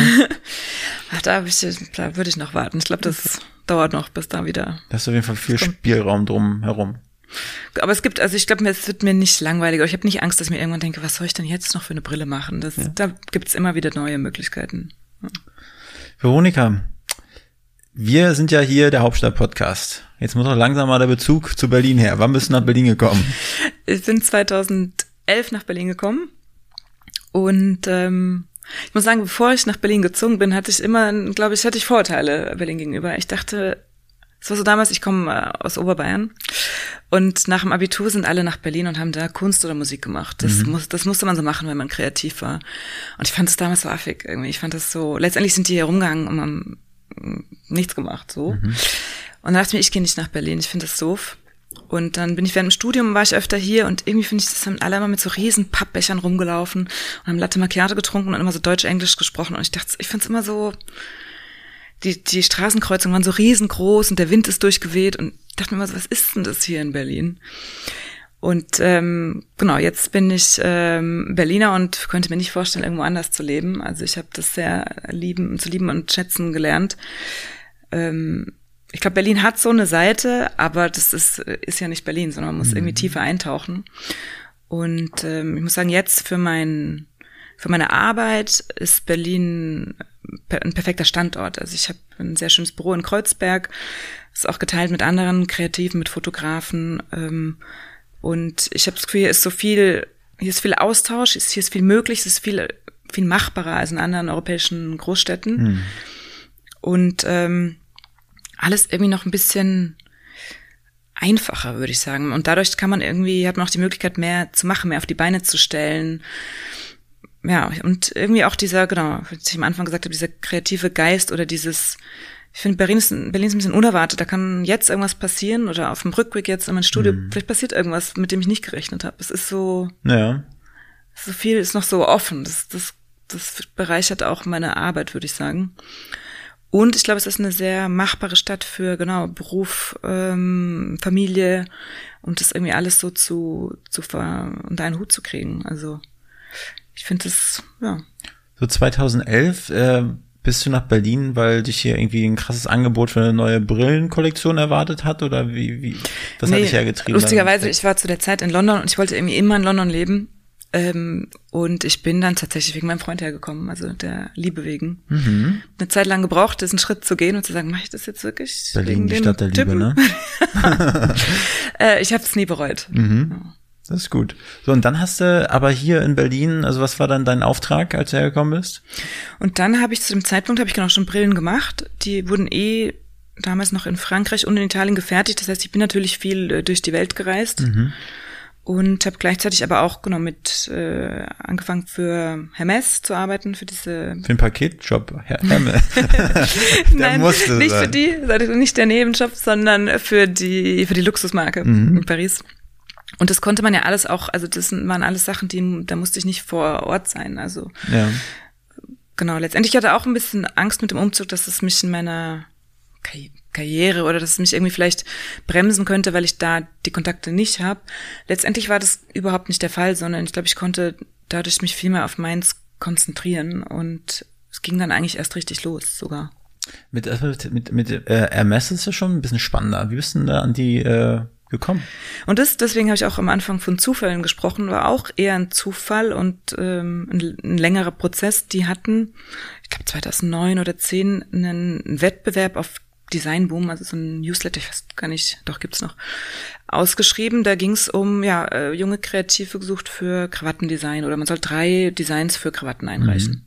Ach, da, ich, da würde ich noch warten. Ich glaube, das dauert noch, bis da wieder. Da ist auf jeden Fall viel Spielraum drum herum. Aber es gibt, also ich glaube, es wird mir nicht langweilig. Ich habe nicht Angst, dass ich mir irgendwann denke, was soll ich denn jetzt noch für eine Brille machen? Das, ja. Da gibt's immer wieder neue Möglichkeiten. Ja. Veronika, wir sind ja hier der Hauptstadt-Podcast. Jetzt muss auch langsam mal der Bezug zu Berlin her. Wann bist du nach Berlin gekommen? Ich bin 2011 nach Berlin gekommen und ähm, ich muss sagen, bevor ich nach Berlin gezogen bin, hatte ich immer, glaube ich, hatte ich Vorteile Berlin gegenüber. Ich dachte, es war so damals, ich komme äh, aus Oberbayern und nach dem Abitur sind alle nach Berlin und haben da Kunst oder Musik gemacht. Das, mhm. muss, das musste man so machen, wenn man kreativ war. Und ich fand es damals so affig irgendwie. Ich fand das so, letztendlich sind die hier rumgegangen und haben mm, nichts gemacht, so. Mhm. Und dann dachte ich mir, ich gehe nicht nach Berlin, ich finde das doof. Und dann bin ich während dem Studium, war ich öfter hier und irgendwie finde ich, das haben alle immer mit so riesen Pappbechern rumgelaufen und haben Latte Macchiato getrunken und immer so Deutsch-Englisch gesprochen und ich dachte, ich finde es immer so, die, die Straßenkreuzungen waren so riesengroß und der Wind ist durchgeweht und ich dachte mir immer so, was ist denn das hier in Berlin? Und ähm, genau, jetzt bin ich ähm, Berliner und könnte mir nicht vorstellen, irgendwo anders zu leben. Also ich habe das sehr lieben, zu lieben und schätzen gelernt. Ähm, ich glaube, Berlin hat so eine Seite, aber das ist, ist ja nicht Berlin, sondern man muss mhm. irgendwie tiefer eintauchen. Und ähm, ich muss sagen, jetzt für mein für meine Arbeit ist Berlin ein perfekter Standort. Also ich habe ein sehr schönes Büro in Kreuzberg, ist auch geteilt mit anderen Kreativen, mit Fotografen. Ähm, und ich habe das Gefühl, hier ist so viel, hier ist viel Austausch, hier ist viel möglich, es ist viel, viel machbarer als in anderen europäischen Großstädten. Mhm. Und ähm, alles irgendwie noch ein bisschen einfacher, würde ich sagen. Und dadurch kann man irgendwie, hat man auch die Möglichkeit, mehr zu machen, mehr auf die Beine zu stellen ja, und irgendwie auch dieser, genau, was ich am Anfang gesagt habe, dieser kreative Geist oder dieses, ich finde, Berlin ist, Berlin ist ein bisschen unerwartet. Da kann jetzt irgendwas passieren oder auf dem Rückweg jetzt in mein Studio, mhm. vielleicht passiert irgendwas, mit dem ich nicht gerechnet habe. Es ist so, ja. so viel ist noch so offen. Das, das, das bereichert auch meine Arbeit, würde ich sagen. Und ich glaube, es ist eine sehr machbare Stadt für genau Beruf, ähm, Familie und das irgendwie alles so zu, zu ver unter einen Hut zu kriegen. Also ich finde das, ja. So 2011 äh, bist du nach Berlin, weil dich hier irgendwie ein krasses Angebot für eine neue Brillenkollektion erwartet hat oder wie, wie was Nee, hat dich hergetrieben? Lustigerweise, ich war zu der Zeit in London und ich wollte irgendwie immer in London leben. Ähm, und ich bin dann tatsächlich wegen meinem Freund hergekommen, also der Liebe wegen. Mhm. Eine Zeit lang gebraucht, diesen Schritt zu gehen und zu sagen, mache ich das jetzt wirklich? Berlin, die Stadt der Liebe, Typen? ne? Äh, ich habe es nie bereut. Mhm. Das ist gut. So, und dann hast du aber hier in Berlin, also was war dann dein Auftrag, als du hergekommen bist? Und dann habe ich zu dem Zeitpunkt habe ich genau schon Brillen gemacht. Die wurden eh damals noch in Frankreich und in Italien gefertigt. Das heißt, ich bin natürlich viel äh, durch die Welt gereist und habe gleichzeitig aber auch genau mit äh, angefangen für Hermes zu arbeiten für diese Für den Paketjob, Herr Hemme. Nein, musste nicht sein. für die, nicht der Nebenjob, sondern für die für die Luxusmarke Mhm. in Paris. Und das konnte man ja alles auch, also das waren alles Sachen, die da musste ich nicht vor Ort sein. Also Ja. genau, letztendlich hatte ich auch ein bisschen Angst mit dem Umzug, dass es mich in meiner Karriere oder dass es mich irgendwie vielleicht bremsen könnte, weil ich da die Kontakte nicht habe. Letztendlich war das überhaupt nicht der Fall, sondern ich glaube, ich konnte dadurch mich viel mehr auf meins konzentrieren und es ging dann eigentlich erst richtig los sogar. Mit, äh, mit, mit äh, Hermes ist ja schon ein bisschen spannender. Wie bist du denn da an die äh, gekommen? Und das, deswegen habe ich auch am Anfang von Zufällen gesprochen, war auch eher ein Zufall und ähm, ein, ein längerer Prozess. Die hatten, ich glaube 2009 oder 10 einen Wettbewerb auf Designboom, also so ein Newsletter, ich weiß gar nicht, doch gibt's noch, ausgeschrieben. Da ging es um ja äh, junge Kreative gesucht für Krawattendesign oder man soll drei Designs für Krawatten einreichen.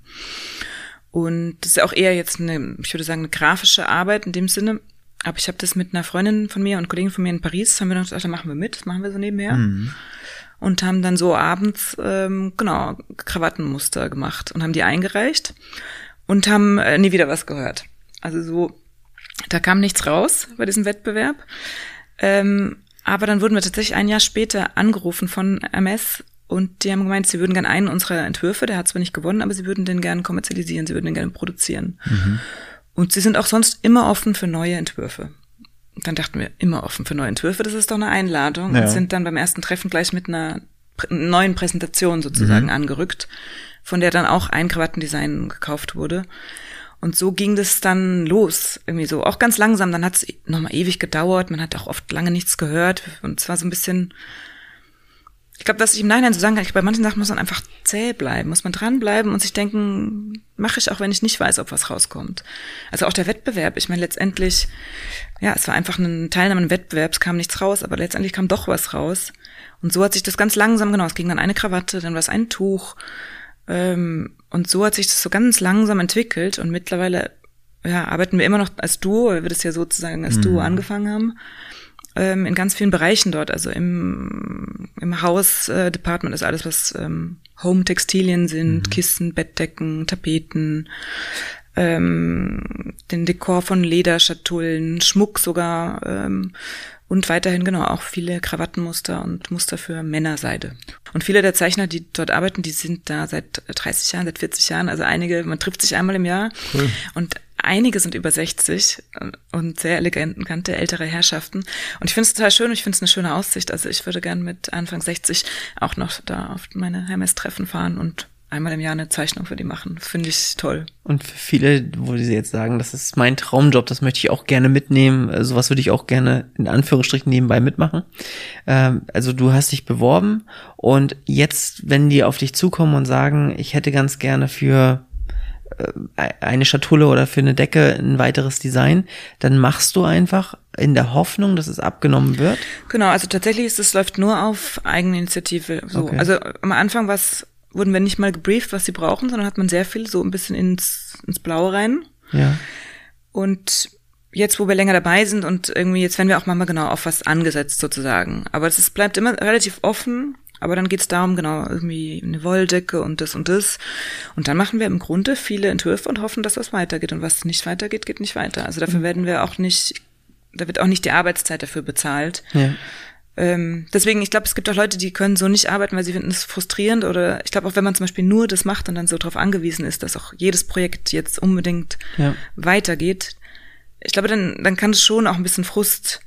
Und das ist ja auch eher jetzt eine, ich würde sagen, eine grafische Arbeit in dem Sinne. Aber ich habe das mit einer Freundin von mir und Kollegen von mir in Paris, haben wir dann gesagt, da machen wir mit, das machen wir so nebenher. Und haben dann so abends, ähm, genau, Krawattenmuster gemacht und haben die eingereicht und haben äh, nie wieder was gehört. Also so, da kam nichts raus bei diesem Wettbewerb. Ähm, aber dann wurden wir tatsächlich ein Jahr später angerufen von MS und die haben gemeint, sie würden gerne einen unserer Entwürfe, der hat zwar nicht gewonnen, aber sie würden den gerne kommerzialisieren, sie würden den gerne produzieren. Und sie sind auch sonst immer offen für neue Entwürfe. Und dann dachten wir, immer offen für neue Entwürfe, das ist doch eine Einladung. Ja. Und sind dann beim ersten Treffen gleich mit einer neuen Präsentation sozusagen angerückt, von der dann auch ein Krawattendesign gekauft wurde. Und so ging das dann los, irgendwie so, auch ganz langsam. Dann hat es nochmal ewig gedauert, man hat auch oft lange nichts gehört. Und es war so ein bisschen, ich glaube, was ich im Nachhinein so sagen kann, ich, bei manchen Sachen muss man einfach zäh bleiben, muss man dranbleiben und sich denken, mache ich auch, wenn ich nicht weiß, ob was rauskommt. Also auch der Wettbewerb, ich meine, letztendlich, ja, es war einfach ein Teilnahme am Wettbewerb, es kam nichts raus, aber letztendlich kam doch was raus. Und so hat sich das ganz langsam, genau, es ging dann eine Krawatte, dann war es ein Tuch. Ähm, und so hat sich das so ganz langsam entwickelt und mittlerweile ja, arbeiten wir immer noch als Duo, weil wir das ja sozusagen als Duo angefangen haben, ähm, in ganz vielen Bereichen dort. Also im, im Haus-Department ist alles, was ähm, Home-Textilien sind, Kissen, Bettdecken, Tapeten, ähm, den Dekor von Lederschatullen, Schmuck sogar ähm, und weiterhin genau auch viele Krawattenmuster und Muster für Männerseide. Und viele der Zeichner, die dort arbeiten, die sind da seit 30 Jahren, seit 40 Jahren. Also einige, man trifft sich einmal im Jahr Cool. und einige sind über 60 und sehr elegante ältere Herrschaften. Und ich finde es total schön, ich finde es eine schöne Aussicht. Also ich würde gern mit Anfang 60 auch noch da auf meine Hermes-Treffen fahren und einmal im Jahr eine Zeichnung für die machen. Finde ich toll. Und für viele, wo sie jetzt sagen, das ist mein Traumjob, das möchte ich auch gerne mitnehmen, äh, sowas würde ich auch gerne in Anführungsstrichen nebenbei mitmachen. Ähm, also du hast dich beworben und jetzt, wenn die auf dich zukommen und sagen, ich hätte ganz gerne für äh, eine Schatulle oder für eine Decke ein weiteres Design, dann machst du einfach in der Hoffnung, dass es abgenommen wird. Genau, also tatsächlich ist es läuft nur auf Eigeninitiative. So, Okay. also am Anfang was wurden wir nicht mal gebrieft, was sie brauchen, sondern hat man sehr viel so ein bisschen ins ins Blaue rein. Ja. Und jetzt, wo wir länger dabei sind und irgendwie, jetzt werden wir auch mal genau auf was angesetzt sozusagen. Aber es bleibt immer relativ offen. Aber dann geht's darum, genau, irgendwie eine Wolldecke und das und das. Und dann machen wir im Grunde viele Entwürfe und hoffen, dass das weitergeht. Und was nicht weitergeht, geht nicht weiter. Also dafür werden wir auch nicht, da wird auch nicht die Arbeitszeit dafür bezahlt. Ja. Ähm, deswegen, ich glaube, es gibt auch Leute, die können so nicht arbeiten, weil sie finden es frustrierend oder ich glaube auch, wenn man zum Beispiel nur das macht und dann so darauf angewiesen ist, dass auch jedes Projekt jetzt unbedingt Ja. weitergeht, ich glaube, dann, dann kann es schon auch ein bisschen Frust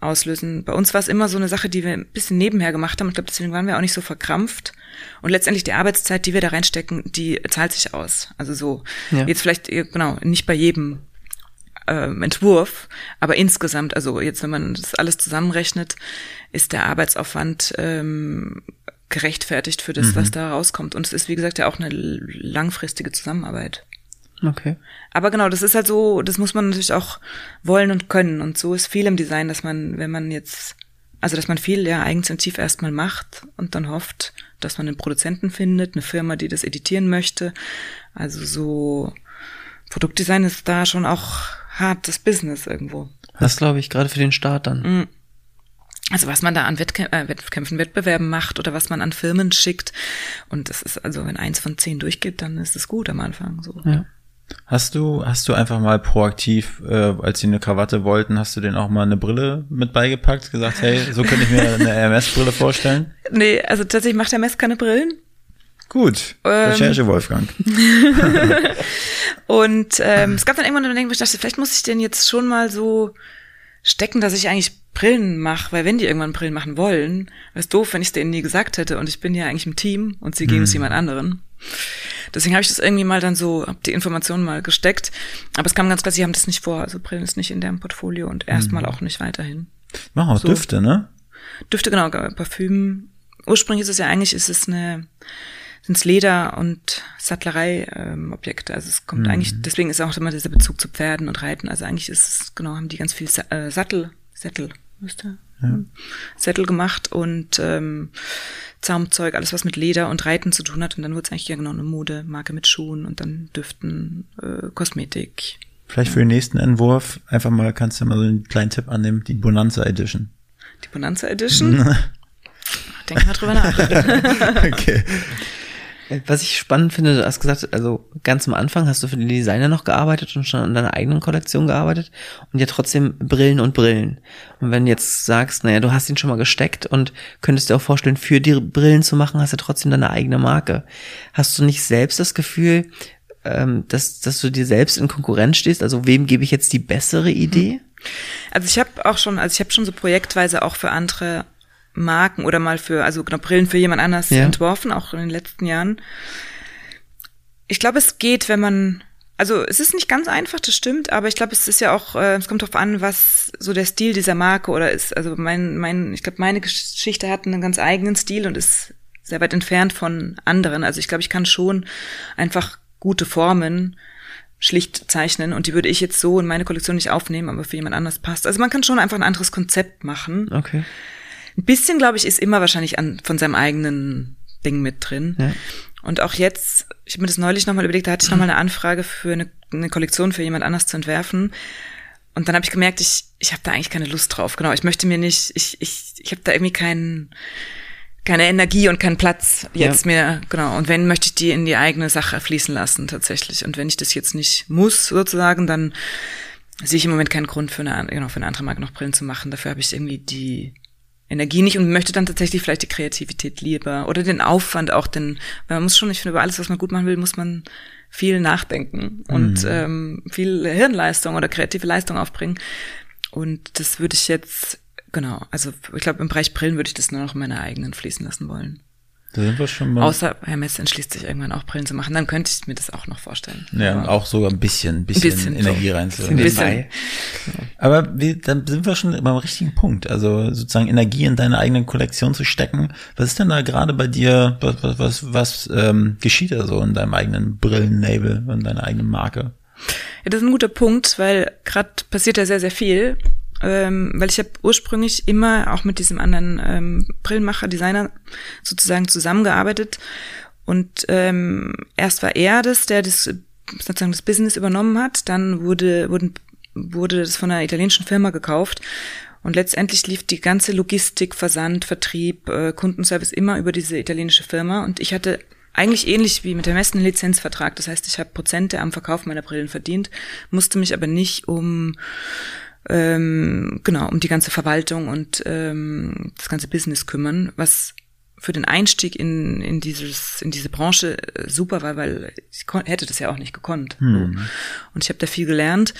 auslösen. Bei uns war es immer so eine Sache, die wir ein bisschen nebenher gemacht haben. Ich glaube, deswegen waren wir auch nicht so verkrampft. Und letztendlich die Arbeitszeit, die wir da reinstecken, die zahlt sich aus. Also so, Ja. jetzt vielleicht, genau, nicht bei jedem ähm, Entwurf, aber insgesamt, also jetzt, wenn man das alles zusammenrechnet, ist der Arbeitsaufwand ähm, gerechtfertigt für das, was da rauskommt. Und es ist, wie gesagt, ja auch eine langfristige Zusammenarbeit. Okay. Aber genau, das ist halt so, das muss man natürlich auch wollen und können. Und so ist viel im Design, dass man, wenn man jetzt, also dass man viel ja eigeninitiativ erstmal macht und dann hofft, dass man einen Produzenten findet, eine Firma, die das editieren möchte. Also so Produktdesign ist da schon auch hartes Business irgendwo. Das glaube ich, gerade für den Start dann. Also was man da an Wettkä äh, Wettkämpfen, Wettbewerben macht oder was man an Firmen schickt. Und das ist also, wenn eins von zehn durchgeht, dann ist es gut am Anfang. So. Ja. Hast du, hast du einfach mal proaktiv, äh, als sie eine Krawatte wollten, hast du denen auch mal eine Brille mit beigepackt, gesagt, hey, so könnte ich mir eine RMS-Brille vorstellen? Nee, also tatsächlich macht der Mess keine Brillen. Gut, Ähm, Recherche, Wolfgang. Und ähm, es gab dann irgendwann wo ich dachte, vielleicht muss ich den jetzt schon mal so stecken, dass ich eigentlich Brillen mache, weil wenn die irgendwann Brillen machen wollen, wäre es doof, wenn ich es denen nie gesagt hätte und ich bin ja eigentlich im Team und sie geben es jemand anderen. Deswegen habe ich das irgendwie mal dann so, hab die Informationen mal gesteckt. Aber es kam ganz klar, sie haben das nicht vor. Also Brillen ist nicht in deren Portfolio und erstmal auch nicht weiterhin. Machen auch so. Düfte, ne? Düfte, genau, Parfüm. Ursprünglich ist es ja eigentlich, ist es eine, sind es Leder- und Sattlerei-Objekte. also es kommt eigentlich, deswegen ist auch immer dieser Bezug zu Pferden und Reiten. Also eigentlich ist es, genau, haben die ganz viel Sa äh, Sattel, Sättel, müsste, hm, Sättel gemacht und ähm, Zaumzeug, alles was mit Leder und Reiten zu tun hat. Und dann wurde es eigentlich ja genau eine Modemarke mit Schuhen und dann Düften, äh, Kosmetik. Vielleicht für den nächsten Entwurf einfach mal, kannst du mal so einen kleinen Tipp annehmen, die Bonanza Edition. Die Bonanza Edition. Denk mal drüber nach. okay. Was ich spannend finde, du hast gesagt, also ganz am Anfang hast du für den Designer noch gearbeitet und schon an deiner eigenen Kollektion gearbeitet und ja trotzdem Brillen und Brillen. Und wenn du jetzt sagst, naja, du hast ihn schon mal gesteckt und könntest dir auch vorstellen, für die Brillen zu machen, hast du trotzdem deine eigene Marke. Hast du nicht selbst das Gefühl, ähm, dass, dass du dir selbst in Konkurrenz stehst? Also wem gebe ich jetzt die bessere Idee? Also ich habe auch schon, also ich habe schon so projektweise auch für andere Marken oder mal für, also genau, Brillen für jemand anders Ja. entworfen, auch in den letzten Jahren. Ich glaube, es geht, wenn man, also es ist nicht ganz einfach, das stimmt, aber ich glaube, es ist ja auch, äh, es kommt darauf an, was so der Stil dieser Marke oder ist. Also mein, mein, ich glaube, meine Geschichte hat einen ganz eigenen Stil und ist sehr weit entfernt von anderen. Also ich glaube, ich kann schon einfach gute Formen schlicht zeichnen und die würde ich jetzt so in meine Kollektion nicht aufnehmen, aber für jemand anders passt. Also man kann schon einfach ein anderes Konzept machen. Okay. Ein bisschen, glaube ich, ist immer wahrscheinlich an, von seinem eigenen Ding mit drin. Ja. Und auch jetzt, ich habe mir das neulich nochmal überlegt, da hatte ich nochmal eine Anfrage für eine, eine Kollektion für jemand anders zu entwerfen. Und dann habe ich gemerkt, ich, ich habe da eigentlich keine Lust drauf. Genau, ich möchte mir nicht, ich, ich, ich habe da irgendwie keinen keine Energie und keinen Platz jetzt Ja. mehr, genau. Und wenn, möchte ich die in die eigene Sache fließen lassen, tatsächlich. Und wenn ich das jetzt nicht muss, sozusagen, dann sehe ich im Moment keinen Grund für eine, genau, für eine andere Marke noch Brillen zu machen. Dafür habe ich irgendwie die Energie nicht und möchte dann tatsächlich vielleicht die Kreativität lieber oder den Aufwand auch, denn man muss schon, ich finde, über alles, was man gut machen will, muss man viel nachdenken und ähm, viel Hirnleistung oder kreative Leistung aufbringen. Und das würde ich jetzt, genau, also ich glaube, im Bereich Brillen würde ich das nur noch in meine eigenen fließen lassen wollen. Da sind wir schon mal. Außer Hermes entschließt sich irgendwann auch Brillen zu machen, dann könnte ich mir das auch noch vorstellen. ja, und auch sogar ein bisschen, bisschen, bisschen Energie so. rein Ein bisschen. Aber wir, dann sind wir schon beim richtigen Punkt. Also sozusagen Energie in deine eigene Kollektion zu stecken. Was ist denn da gerade bei dir, was, was, was, was ähm, geschieht da so in deinem eigenen Brillennabel, in deiner eigenen Marke? Ja, das ist ein guter Punkt, weil gerade passiert ja sehr, sehr viel. Ähm, weil ich habe ursprünglich immer auch mit diesem anderen ähm, Brillenmacher, Designer sozusagen zusammengearbeitet. Und ähm, erst war er das, der das sozusagen das Business übernommen hat. Dann wurde, wurden, wurde das von einer italienischen Firma gekauft. Und letztendlich lief die ganze Logistik, Versand, Vertrieb, äh, Kundenservice immer über diese italienische Firma. Und ich hatte eigentlich ähnlich wie mit der Messen einen Lizenzvertrag. Das heißt, ich habe Prozente am Verkauf meiner Brillen verdient, musste mich aber nicht um ähm, genau, um die ganze Verwaltung und ähm, das ganze Business kümmern, was für den Einstieg in, in dieses in diese Branche äh, super war, weil ich hätte das ja auch nicht gekonnt. Hm. Und ich habe da viel gelernt.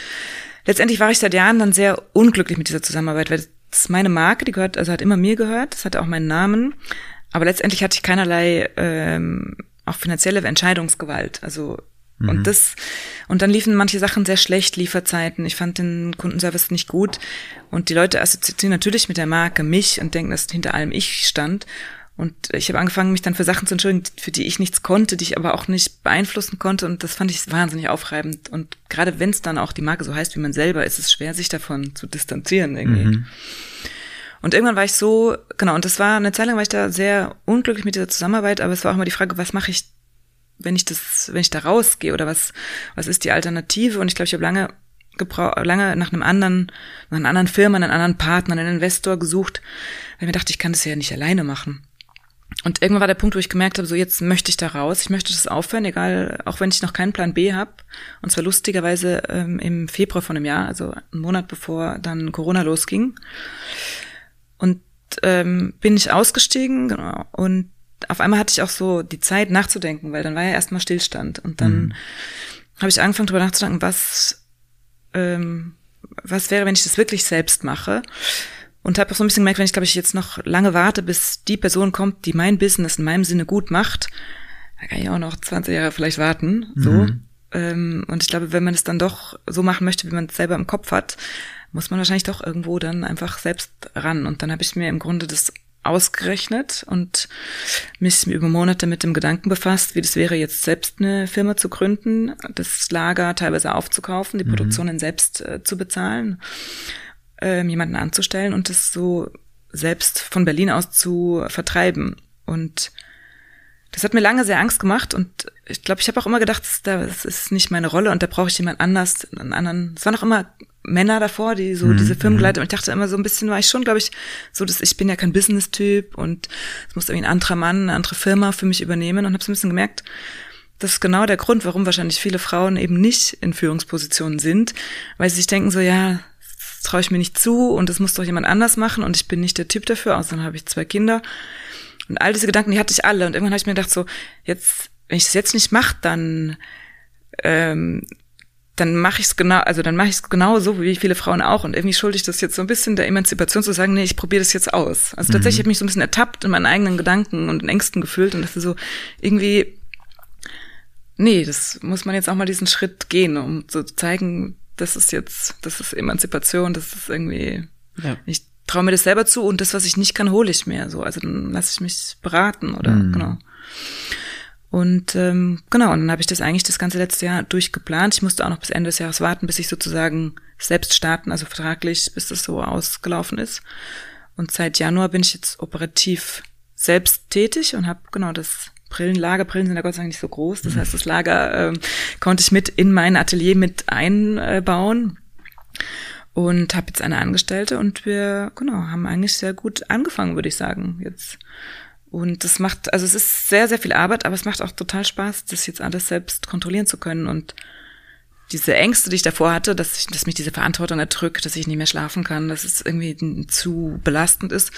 Letztendlich war ich seit Jahren dann sehr unglücklich mit dieser Zusammenarbeit, weil das ist meine Marke, die gehört, also hat immer mir gehört, das hatte auch meinen Namen. Aber letztendlich hatte ich keinerlei ähm, auch finanzielle Entscheidungsgewalt. Also Mhm. und das und dann liefen manche Sachen sehr schlecht, Lieferzeiten. Ich fand den Kundenservice nicht gut und die Leute assoziieren natürlich mit der Marke mich und denken, dass hinter allem ich stand. Und ich habe angefangen, mich dann für Sachen zu entschuldigen, für die ich nichts konnte, die ich aber auch nicht beeinflussen konnte. Und das fand ich wahnsinnig aufreibend. Und gerade wenn es dann auch die Marke so heißt wie man selber, ist es schwer, sich davon zu distanzieren irgendwie. Mhm. Und irgendwann war ich so, genau, und das war eine Zeit lang war ich da sehr unglücklich mit dieser Zusammenarbeit, aber es war auch immer die Frage, was mache ich, wenn ich das, wenn ich da rausgehe oder was, was ist die Alternative? Und ich glaube, ich habe lange gebraucht, lange nach einem anderen, nach einer anderen Firma, einem anderen Partner, einen Investor gesucht, weil ich mir dachte, ich kann das ja nicht alleine machen. Und irgendwann war der Punkt, wo ich gemerkt habe, so jetzt möchte ich da raus, ich möchte das aufhören, egal, auch wenn ich noch keinen Plan B habe. Und zwar lustigerweise ähm, im Februar von einem Jahr, also einen Monat bevor dann Corona losging. Und ähm, bin ich ausgestiegen genau, und auf einmal hatte ich auch so die Zeit nachzudenken, weil dann war ja erstmal Stillstand. Und dann Mhm. habe ich angefangen darüber nachzudenken, was, ähm, was wäre, wenn ich das wirklich selbst mache. Und habe auch so ein bisschen gemerkt, wenn ich, glaube ich, jetzt noch lange warte, bis die Person kommt, die mein Business in meinem Sinne gut macht, da kann ich auch noch 20 Jahre vielleicht warten. So. Mhm. Ähm, und ich glaube, wenn man es dann doch so machen möchte, wie man es selber im Kopf hat, muss man wahrscheinlich doch irgendwo dann einfach selbst ran. Und dann habe ich mir im Grunde das ausgerechnet und mich über Monate mit dem Gedanken befasst, wie das wäre, jetzt selbst eine Firma zu gründen, das Lager teilweise aufzukaufen, die Produktionen selbst äh, zu bezahlen, ähm, jemanden anzustellen und das so selbst von Berlin aus zu vertreiben. Und das hat mir lange sehr Angst gemacht und ich glaube, ich habe auch immer gedacht, das, ist nicht meine Rolle und da brauche ich jemand anders, einen anderen. Es waren auch immer Männer davor, die so Mhm, diese Firmen geleitet und ich dachte immer so ein bisschen war ich schon, glaube ich, so, dass ich bin ja kein Business-Typ und es muss irgendwie ein anderer Mann, eine andere Firma für mich übernehmen und habe so ein bisschen gemerkt, das ist genau der Grund, warum wahrscheinlich viele Frauen eben nicht in Führungspositionen sind, weil sie sich denken so, ja, das traue ich mir nicht zu und das muss doch jemand anders machen und ich bin nicht der Typ dafür, außerdem habe ich zwei Kinder. Und all diese Gedanken, die hatte ich alle und irgendwann habe ich mir gedacht so, jetzt, wenn ich das jetzt nicht mache, dann ähm, dann mache ich es genau, also dann mache ich es genau so wie viele Frauen auch. Und irgendwie schulde ich das jetzt so ein bisschen der Emanzipation zu sagen, nee, ich probiere das jetzt aus. Also tatsächlich habe ich mich so ein bisschen ertappt in meinen eigenen Gedanken und in Ängsten gefühlt und dachte so, irgendwie, nee, das muss man jetzt auch mal diesen Schritt gehen, um so zu zeigen, das ist jetzt, das ist Emanzipation, das ist irgendwie, Ja. ich traue mir das selber zu und das, was ich nicht kann, hole ich mir so. Also dann lasse ich mich beraten oder Mhm. genau. Und ähm, genau, und dann habe ich das eigentlich das ganze letzte Jahr durchgeplant. Ich musste auch noch bis Ende des Jahres warten, bis ich sozusagen selbst starten, also vertraglich, bis das so ausgelaufen ist. Und seit Januar bin ich jetzt operativ selbst tätig und habe genau das Brillenlager. Brillen sind ja Gott sei Dank nicht so groß. Das heißt, das Lager ähm, konnte ich mit in mein Atelier mit einbauen und habe jetzt eine Angestellte und wir genau haben eigentlich sehr gut angefangen, würde ich sagen jetzt. Und das macht, also es ist sehr, sehr viel Arbeit, aber es macht auch total Spaß, das jetzt alles selbst kontrollieren zu können und diese Ängste, die ich davor hatte, dass, ich, dass mich diese Verantwortung erdrückt, dass ich nicht mehr schlafen kann, dass es irgendwie zu belastend ist,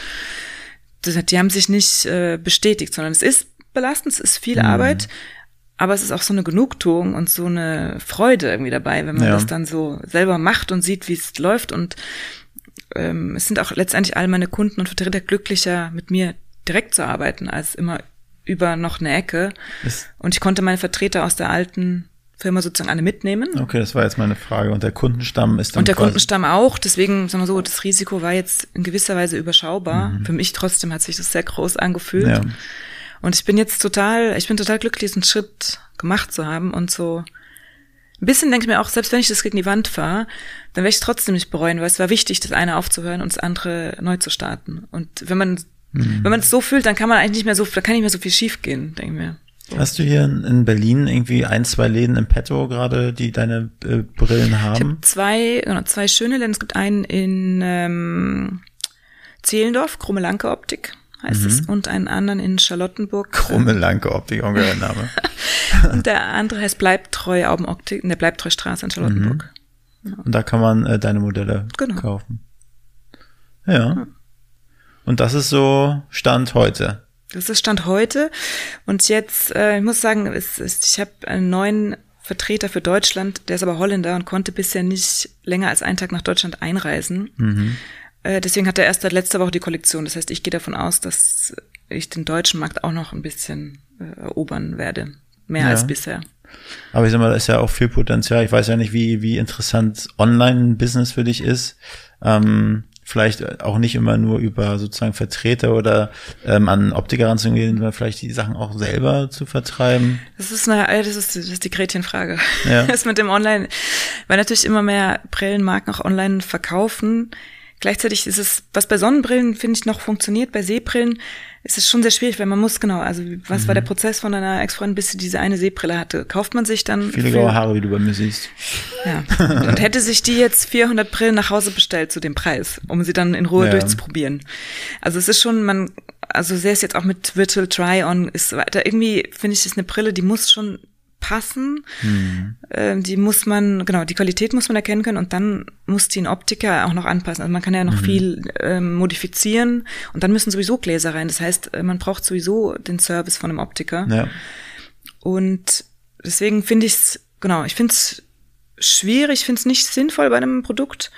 das, die haben sich nicht äh, bestätigt, sondern es ist belastend, es ist viel Mhm. Arbeit, aber es ist auch so eine Genugtuung und so eine Freude irgendwie dabei, wenn man Ja. das dann so selber macht und sieht, wie es läuft. Und ähm, es sind auch letztendlich alle meine Kunden und Vertreter glücklicher, mit mir direkt zu arbeiten, als immer über noch eine Ecke. Ist, Und ich konnte meine Vertreter aus der alten Firma sozusagen alle mitnehmen. okay, das war jetzt meine Frage. Und der Kundenstamm ist dann Und der Kundenstamm auch, deswegen, sagen wir so, das Risiko war jetzt in gewisser Weise überschaubar. Für mich trotzdem hat sich das sehr groß angefühlt. Mhm. Ja. Und ich bin jetzt total, ich bin total glücklich, diesen Schritt gemacht zu haben und so. Ein bisschen denke ich mir auch, selbst wenn ich das gegen die Wand fahre, dann werde ich es trotzdem nicht bereuen, weil es war wichtig, das eine aufzuhören und das andere neu zu starten. Und wenn man, Mhm. wenn man es so fühlt, dann kann man eigentlich nicht mehr so, da kann nicht mehr so viel schief gehen, denke ich mir. Hast du hier in in Berlin irgendwie ein, zwei Läden im Petto gerade, die deine äh, Brillen Ich haben? habe zwei, genau, zwei schöne Läden. Es gibt einen in ähm, Zehlendorf, Krummelanke Optik heißt es, und einen anderen in Charlottenburg. Krumme Lanke Optik, ungefähr Name. Und der andere heißt Bleibtreu Augenoptik in der Bleibtreustraße in Charlottenburg. Und da kann man äh, deine Modelle Genau. kaufen. Ja. Und das ist so Stand heute. Das ist Stand heute. Und jetzt, äh, ich muss sagen, es ist, ich habe einen neuen Vertreter für Deutschland, der ist aber Holländer und konnte bisher nicht länger als einen Tag nach Deutschland einreisen. Äh, deswegen hat er erst seit letzter Woche die Kollektion. Das heißt, ich gehe davon aus, dass ich den deutschen Markt auch noch ein bisschen äh, erobern werde. Mehr Ja. als bisher. Aber ich sag mal, da ist ja auch viel Potenzial. Ich weiß ja nicht, wie, wie interessant Online-Business für dich ist. Ähm, vielleicht auch nicht immer nur über sozusagen Vertreter oder ähm, an Optiker ranzugehen, sondern vielleicht die Sachen auch selber zu vertreiben. Das ist eine, äh, das ist, das ist die Gretchenfrage. Ja. Das mit dem Online, weil natürlich immer mehr Brillenmarken auch online verkaufen. Gleichzeitig ist es, was bei Sonnenbrillen finde ich noch funktioniert, bei Sehbrillen ist es schon sehr schwierig, weil man muss genau, also was war der Mhm. Prozess von deiner Ex-Freundin, bis sie diese eine Sehbrille hatte? Kauft man sich dann Viele graue Haare, wie du bei mir siehst. Ja. Und hätte sich die jetzt 400 Brillen nach Hause bestellt zu dem Preis, um sie dann in Ruhe Ja. durchzuprobieren. Also es ist schon, man, also sehr es jetzt auch mit Virtual Try-On ist weiter. Irgendwie finde ich, ist eine Brille, die muss schon passen. Ähm, die muss man, genau, die Qualität muss man erkennen können und dann muss die ein Optiker auch noch anpassen. Also man kann ja noch viel ähm, modifizieren und dann müssen sowieso Gläser rein. Das heißt, äh, man braucht sowieso den Service von einem Optiker. Ja. Und deswegen finde ich es, genau, ich finde es schwierig, ich finde es nicht sinnvoll bei einem Produkt.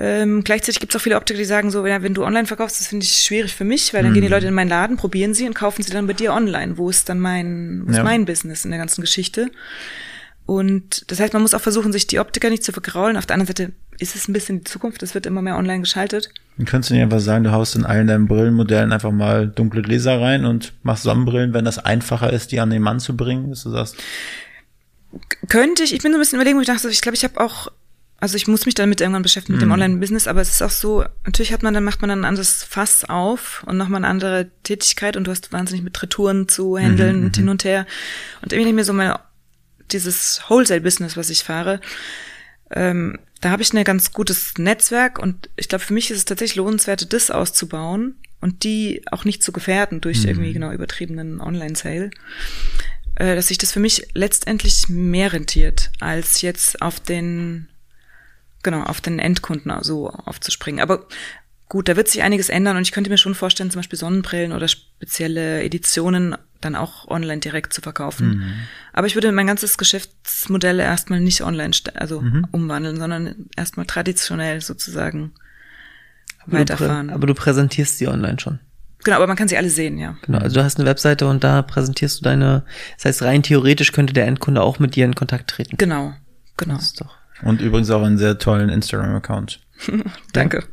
Ähm, gleichzeitig gibt es auch viele Optiker, die sagen so, ja, wenn du online verkaufst, das finde ich schwierig für mich, weil dann gehen die Leute in meinen Laden, probieren sie und kaufen sie dann bei dir online. Wo ist dann mein, wo ist Ja. mein Business in der ganzen Geschichte? Und das heißt, man muss auch versuchen, sich die Optiker nicht zu vergraulen. Auf der anderen Seite ist es ein bisschen die Zukunft, es wird immer mehr online geschaltet. Dann könntest du nicht einfach sagen, du haust in allen deinen Brillenmodellen einfach mal dunkle Gläser rein und machst Sonnenbrillen, wenn das einfacher ist, die an den Mann zu bringen, dass du sagst, könnte ich, ich bin so ein bisschen überlegen, wo ich dachte, ich glaube, ich habe auch, also ich muss mich damit irgendwann beschäftigen mit dem Online-Business, aber es ist auch so, natürlich hat man dann, macht man dann ein anderes Fass auf und nochmal eine andere Tätigkeit und du hast wahnsinnig mit Retouren zu handeln und hin und her. Und irgendwie ich mir so, meine, dieses Wholesale-Business, was ich fahre, ähm, da habe ich ein ganz gutes Netzwerk und ich glaube, für mich ist es tatsächlich lohnenswert, das auszubauen und die auch nicht zu gefährden durch irgendwie genau übertriebenen Online-Sale äh, dass sich das für mich letztendlich mehr rentiert, als jetzt auf den, genau, auf den Endkunden so aufzuspringen. Aber gut, da wird sich einiges ändern und ich könnte mir schon vorstellen, zum Beispiel Sonnenbrillen oder spezielle Editionen dann auch online direkt zu verkaufen. Aber ich würde mein ganzes Geschäftsmodell erstmal nicht online, also umwandeln, sondern erstmal traditionell sozusagen Aber du, weiterfahren. aber du präsentierst sie online schon. genau, aber man kann sie alle sehen, ja. Genau, also du hast eine Webseite und da präsentierst du deine, das heißt rein theoretisch könnte der Endkunde auch mit dir in Kontakt treten. Genau, genau. Das ist doch. Und übrigens auch einen sehr tollen Instagram-Account. Danke.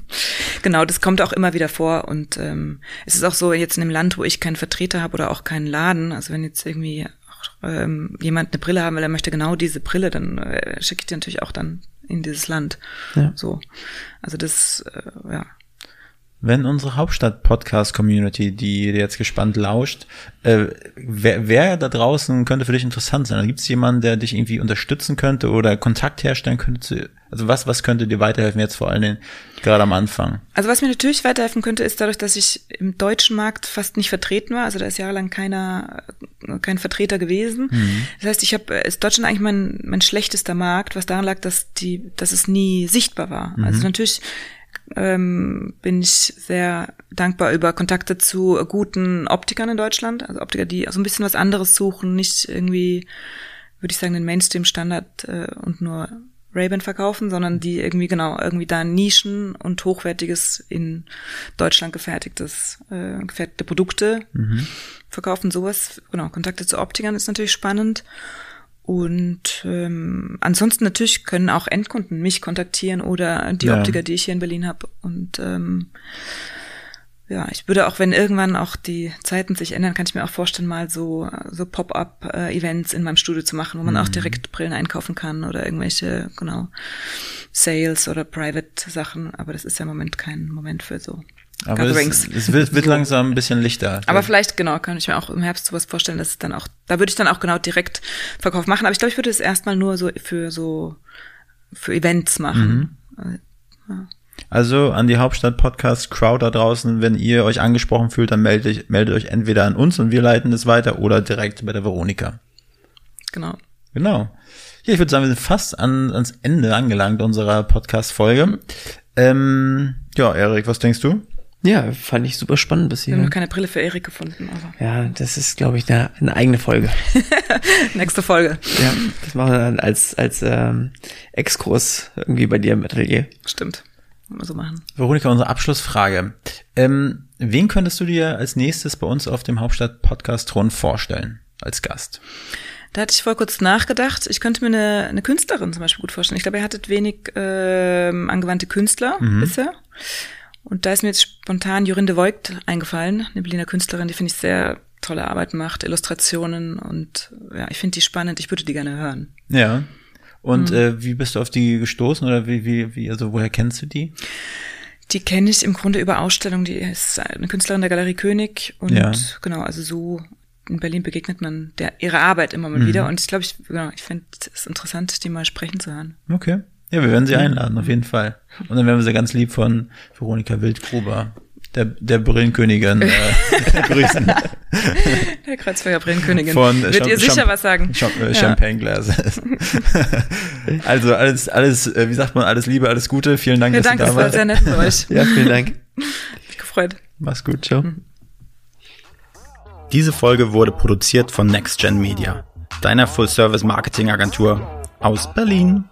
genau, das kommt auch immer wieder vor und ähm, es ist auch so jetzt in einem Land, wo ich keinen Vertreter habe oder auch keinen Laden. Also wenn jetzt irgendwie auch, ähm, jemand eine Brille haben will, er möchte genau diese Brille, dann äh, schicke ich die natürlich auch dann in dieses Land. Ja. So, also das, äh, ja. Wenn unsere Hauptstadt-Podcast-Community, die jetzt gespannt lauscht, äh, wer, wer da draußen könnte für dich interessant sein? Gibt es jemanden, der dich irgendwie unterstützen könnte oder Kontakt herstellen könnte? Zu, also was, was könnte dir weiterhelfen jetzt vor allen Dingen gerade am Anfang? Also was mir natürlich weiterhelfen könnte, ist dadurch, dass ich im deutschen Markt fast nicht vertreten war. Also da ist jahrelang keiner, äh, kein Vertreter gewesen. Das heißt, ich habe, ist Deutschland eigentlich mein, mein schlechtester Markt, was daran lag, dass die, dass es nie sichtbar war. Also natürlich ähm, bin ich sehr dankbar über Kontakte zu guten Optikern in Deutschland. Also Optiker, die so ein bisschen was anderes suchen, nicht irgendwie, würde ich sagen, den Mainstream-Standard äh, und nur Ray-Ban verkaufen, sondern die irgendwie genau irgendwie da Nischen und hochwertiges in Deutschland gefertigtes äh, gefertigte Produkte verkaufen. Sowas genau Kontakte zu Optikern ist natürlich spannend. Und ähm, ansonsten natürlich können auch Endkunden mich kontaktieren oder die Ja. Optiker, die ich hier in Berlin habe. Und ähm, ja, ich würde auch, wenn irgendwann auch die Zeiten sich ändern, kann ich mir auch vorstellen, mal so, so Pop-up-Events in meinem Studio zu machen, wo man auch direkt Brillen einkaufen kann oder irgendwelche, genau, Sales oder Private-Sachen. Aber das ist ja im Moment kein Moment für so Aber es, es wird, wird langsam ein bisschen lichter. Aber vielleicht, genau, kann ich mir auch im Herbst sowas vorstellen, dass es dann auch, da würde ich dann auch genau direkt Verkauf machen. Aber ich glaube, ich würde es erstmal nur so für so, für Events machen. Also an die Hauptstadt-Podcast-Crowd da draußen, wenn ihr euch angesprochen fühlt, dann meldet, meldet euch entweder an uns und wir leiten es weiter oder direkt bei der Veronika. Genau. Genau. Ja, ich würde sagen, wir sind fast an, ans Ende angelangt unserer Podcast-Folge. Ähm, ja, Erik, was denkst du? Ja, fand ich super spannend bis Wir haben hier. noch keine Brille für Erik gefunden. Also. Ja, das ist, glaube ich, eine, eine eigene Folge. Nächste Folge. Ja, das machen wir dann als, als ähm, Exkurs irgendwie bei dir im Atelier. Stimmt. Wollen wir so machen. Veronika, unsere Abschlussfrage. Ähm, wen könntest du dir als nächstes bei uns auf dem Hauptstadt-Podcast-Thron vorstellen als Gast? Da hatte ich vor kurz nachgedacht. Ich könnte mir eine, eine Künstlerin zum Beispiel gut vorstellen. Ich glaube, ihr hattet wenig ähm, angewandte Künstler bisher. Und da ist mir jetzt spontan Jorinde Voigt eingefallen, eine Berliner Künstlerin, die finde ich sehr tolle Arbeit macht, Illustrationen und ja, ich finde die spannend. Ich würde die gerne hören. Ja. Und äh, wie bist du auf die gestoßen oder wie, wie, wie, also woher kennst du die? Die kenne ich im Grunde über Ausstellungen. Die ist eine Künstlerin der Galerie König und Ja. genau, also so in Berlin begegnet man der ihrer Arbeit immer mal wieder. Und ich glaube, ich, genau, ich finde es interessant, die mal sprechen zu hören. Okay. Ja, wir werden sie einladen, auf jeden Fall. Und dann werden wir sie ganz lieb von Veronika Wildgruber, der, der Brillenkönigin, äh, grüßen. Der Kreuzfeuer Brillenkönigin. Von Wird Champ- ihr sicher Champ- was sagen? Champ- äh, Ja. Champagneglas. also alles, alles, äh, wie sagt man, alles Liebe, alles Gute. Vielen Dank, Ja, dass danke, du es da war warst. sehr nett mit euch. Ja, vielen Dank. Mich gefreut. Mach's gut, ciao. Diese Folge wurde produziert von NextGen Media, deiner Full-Service-Marketing-Agentur aus Berlin.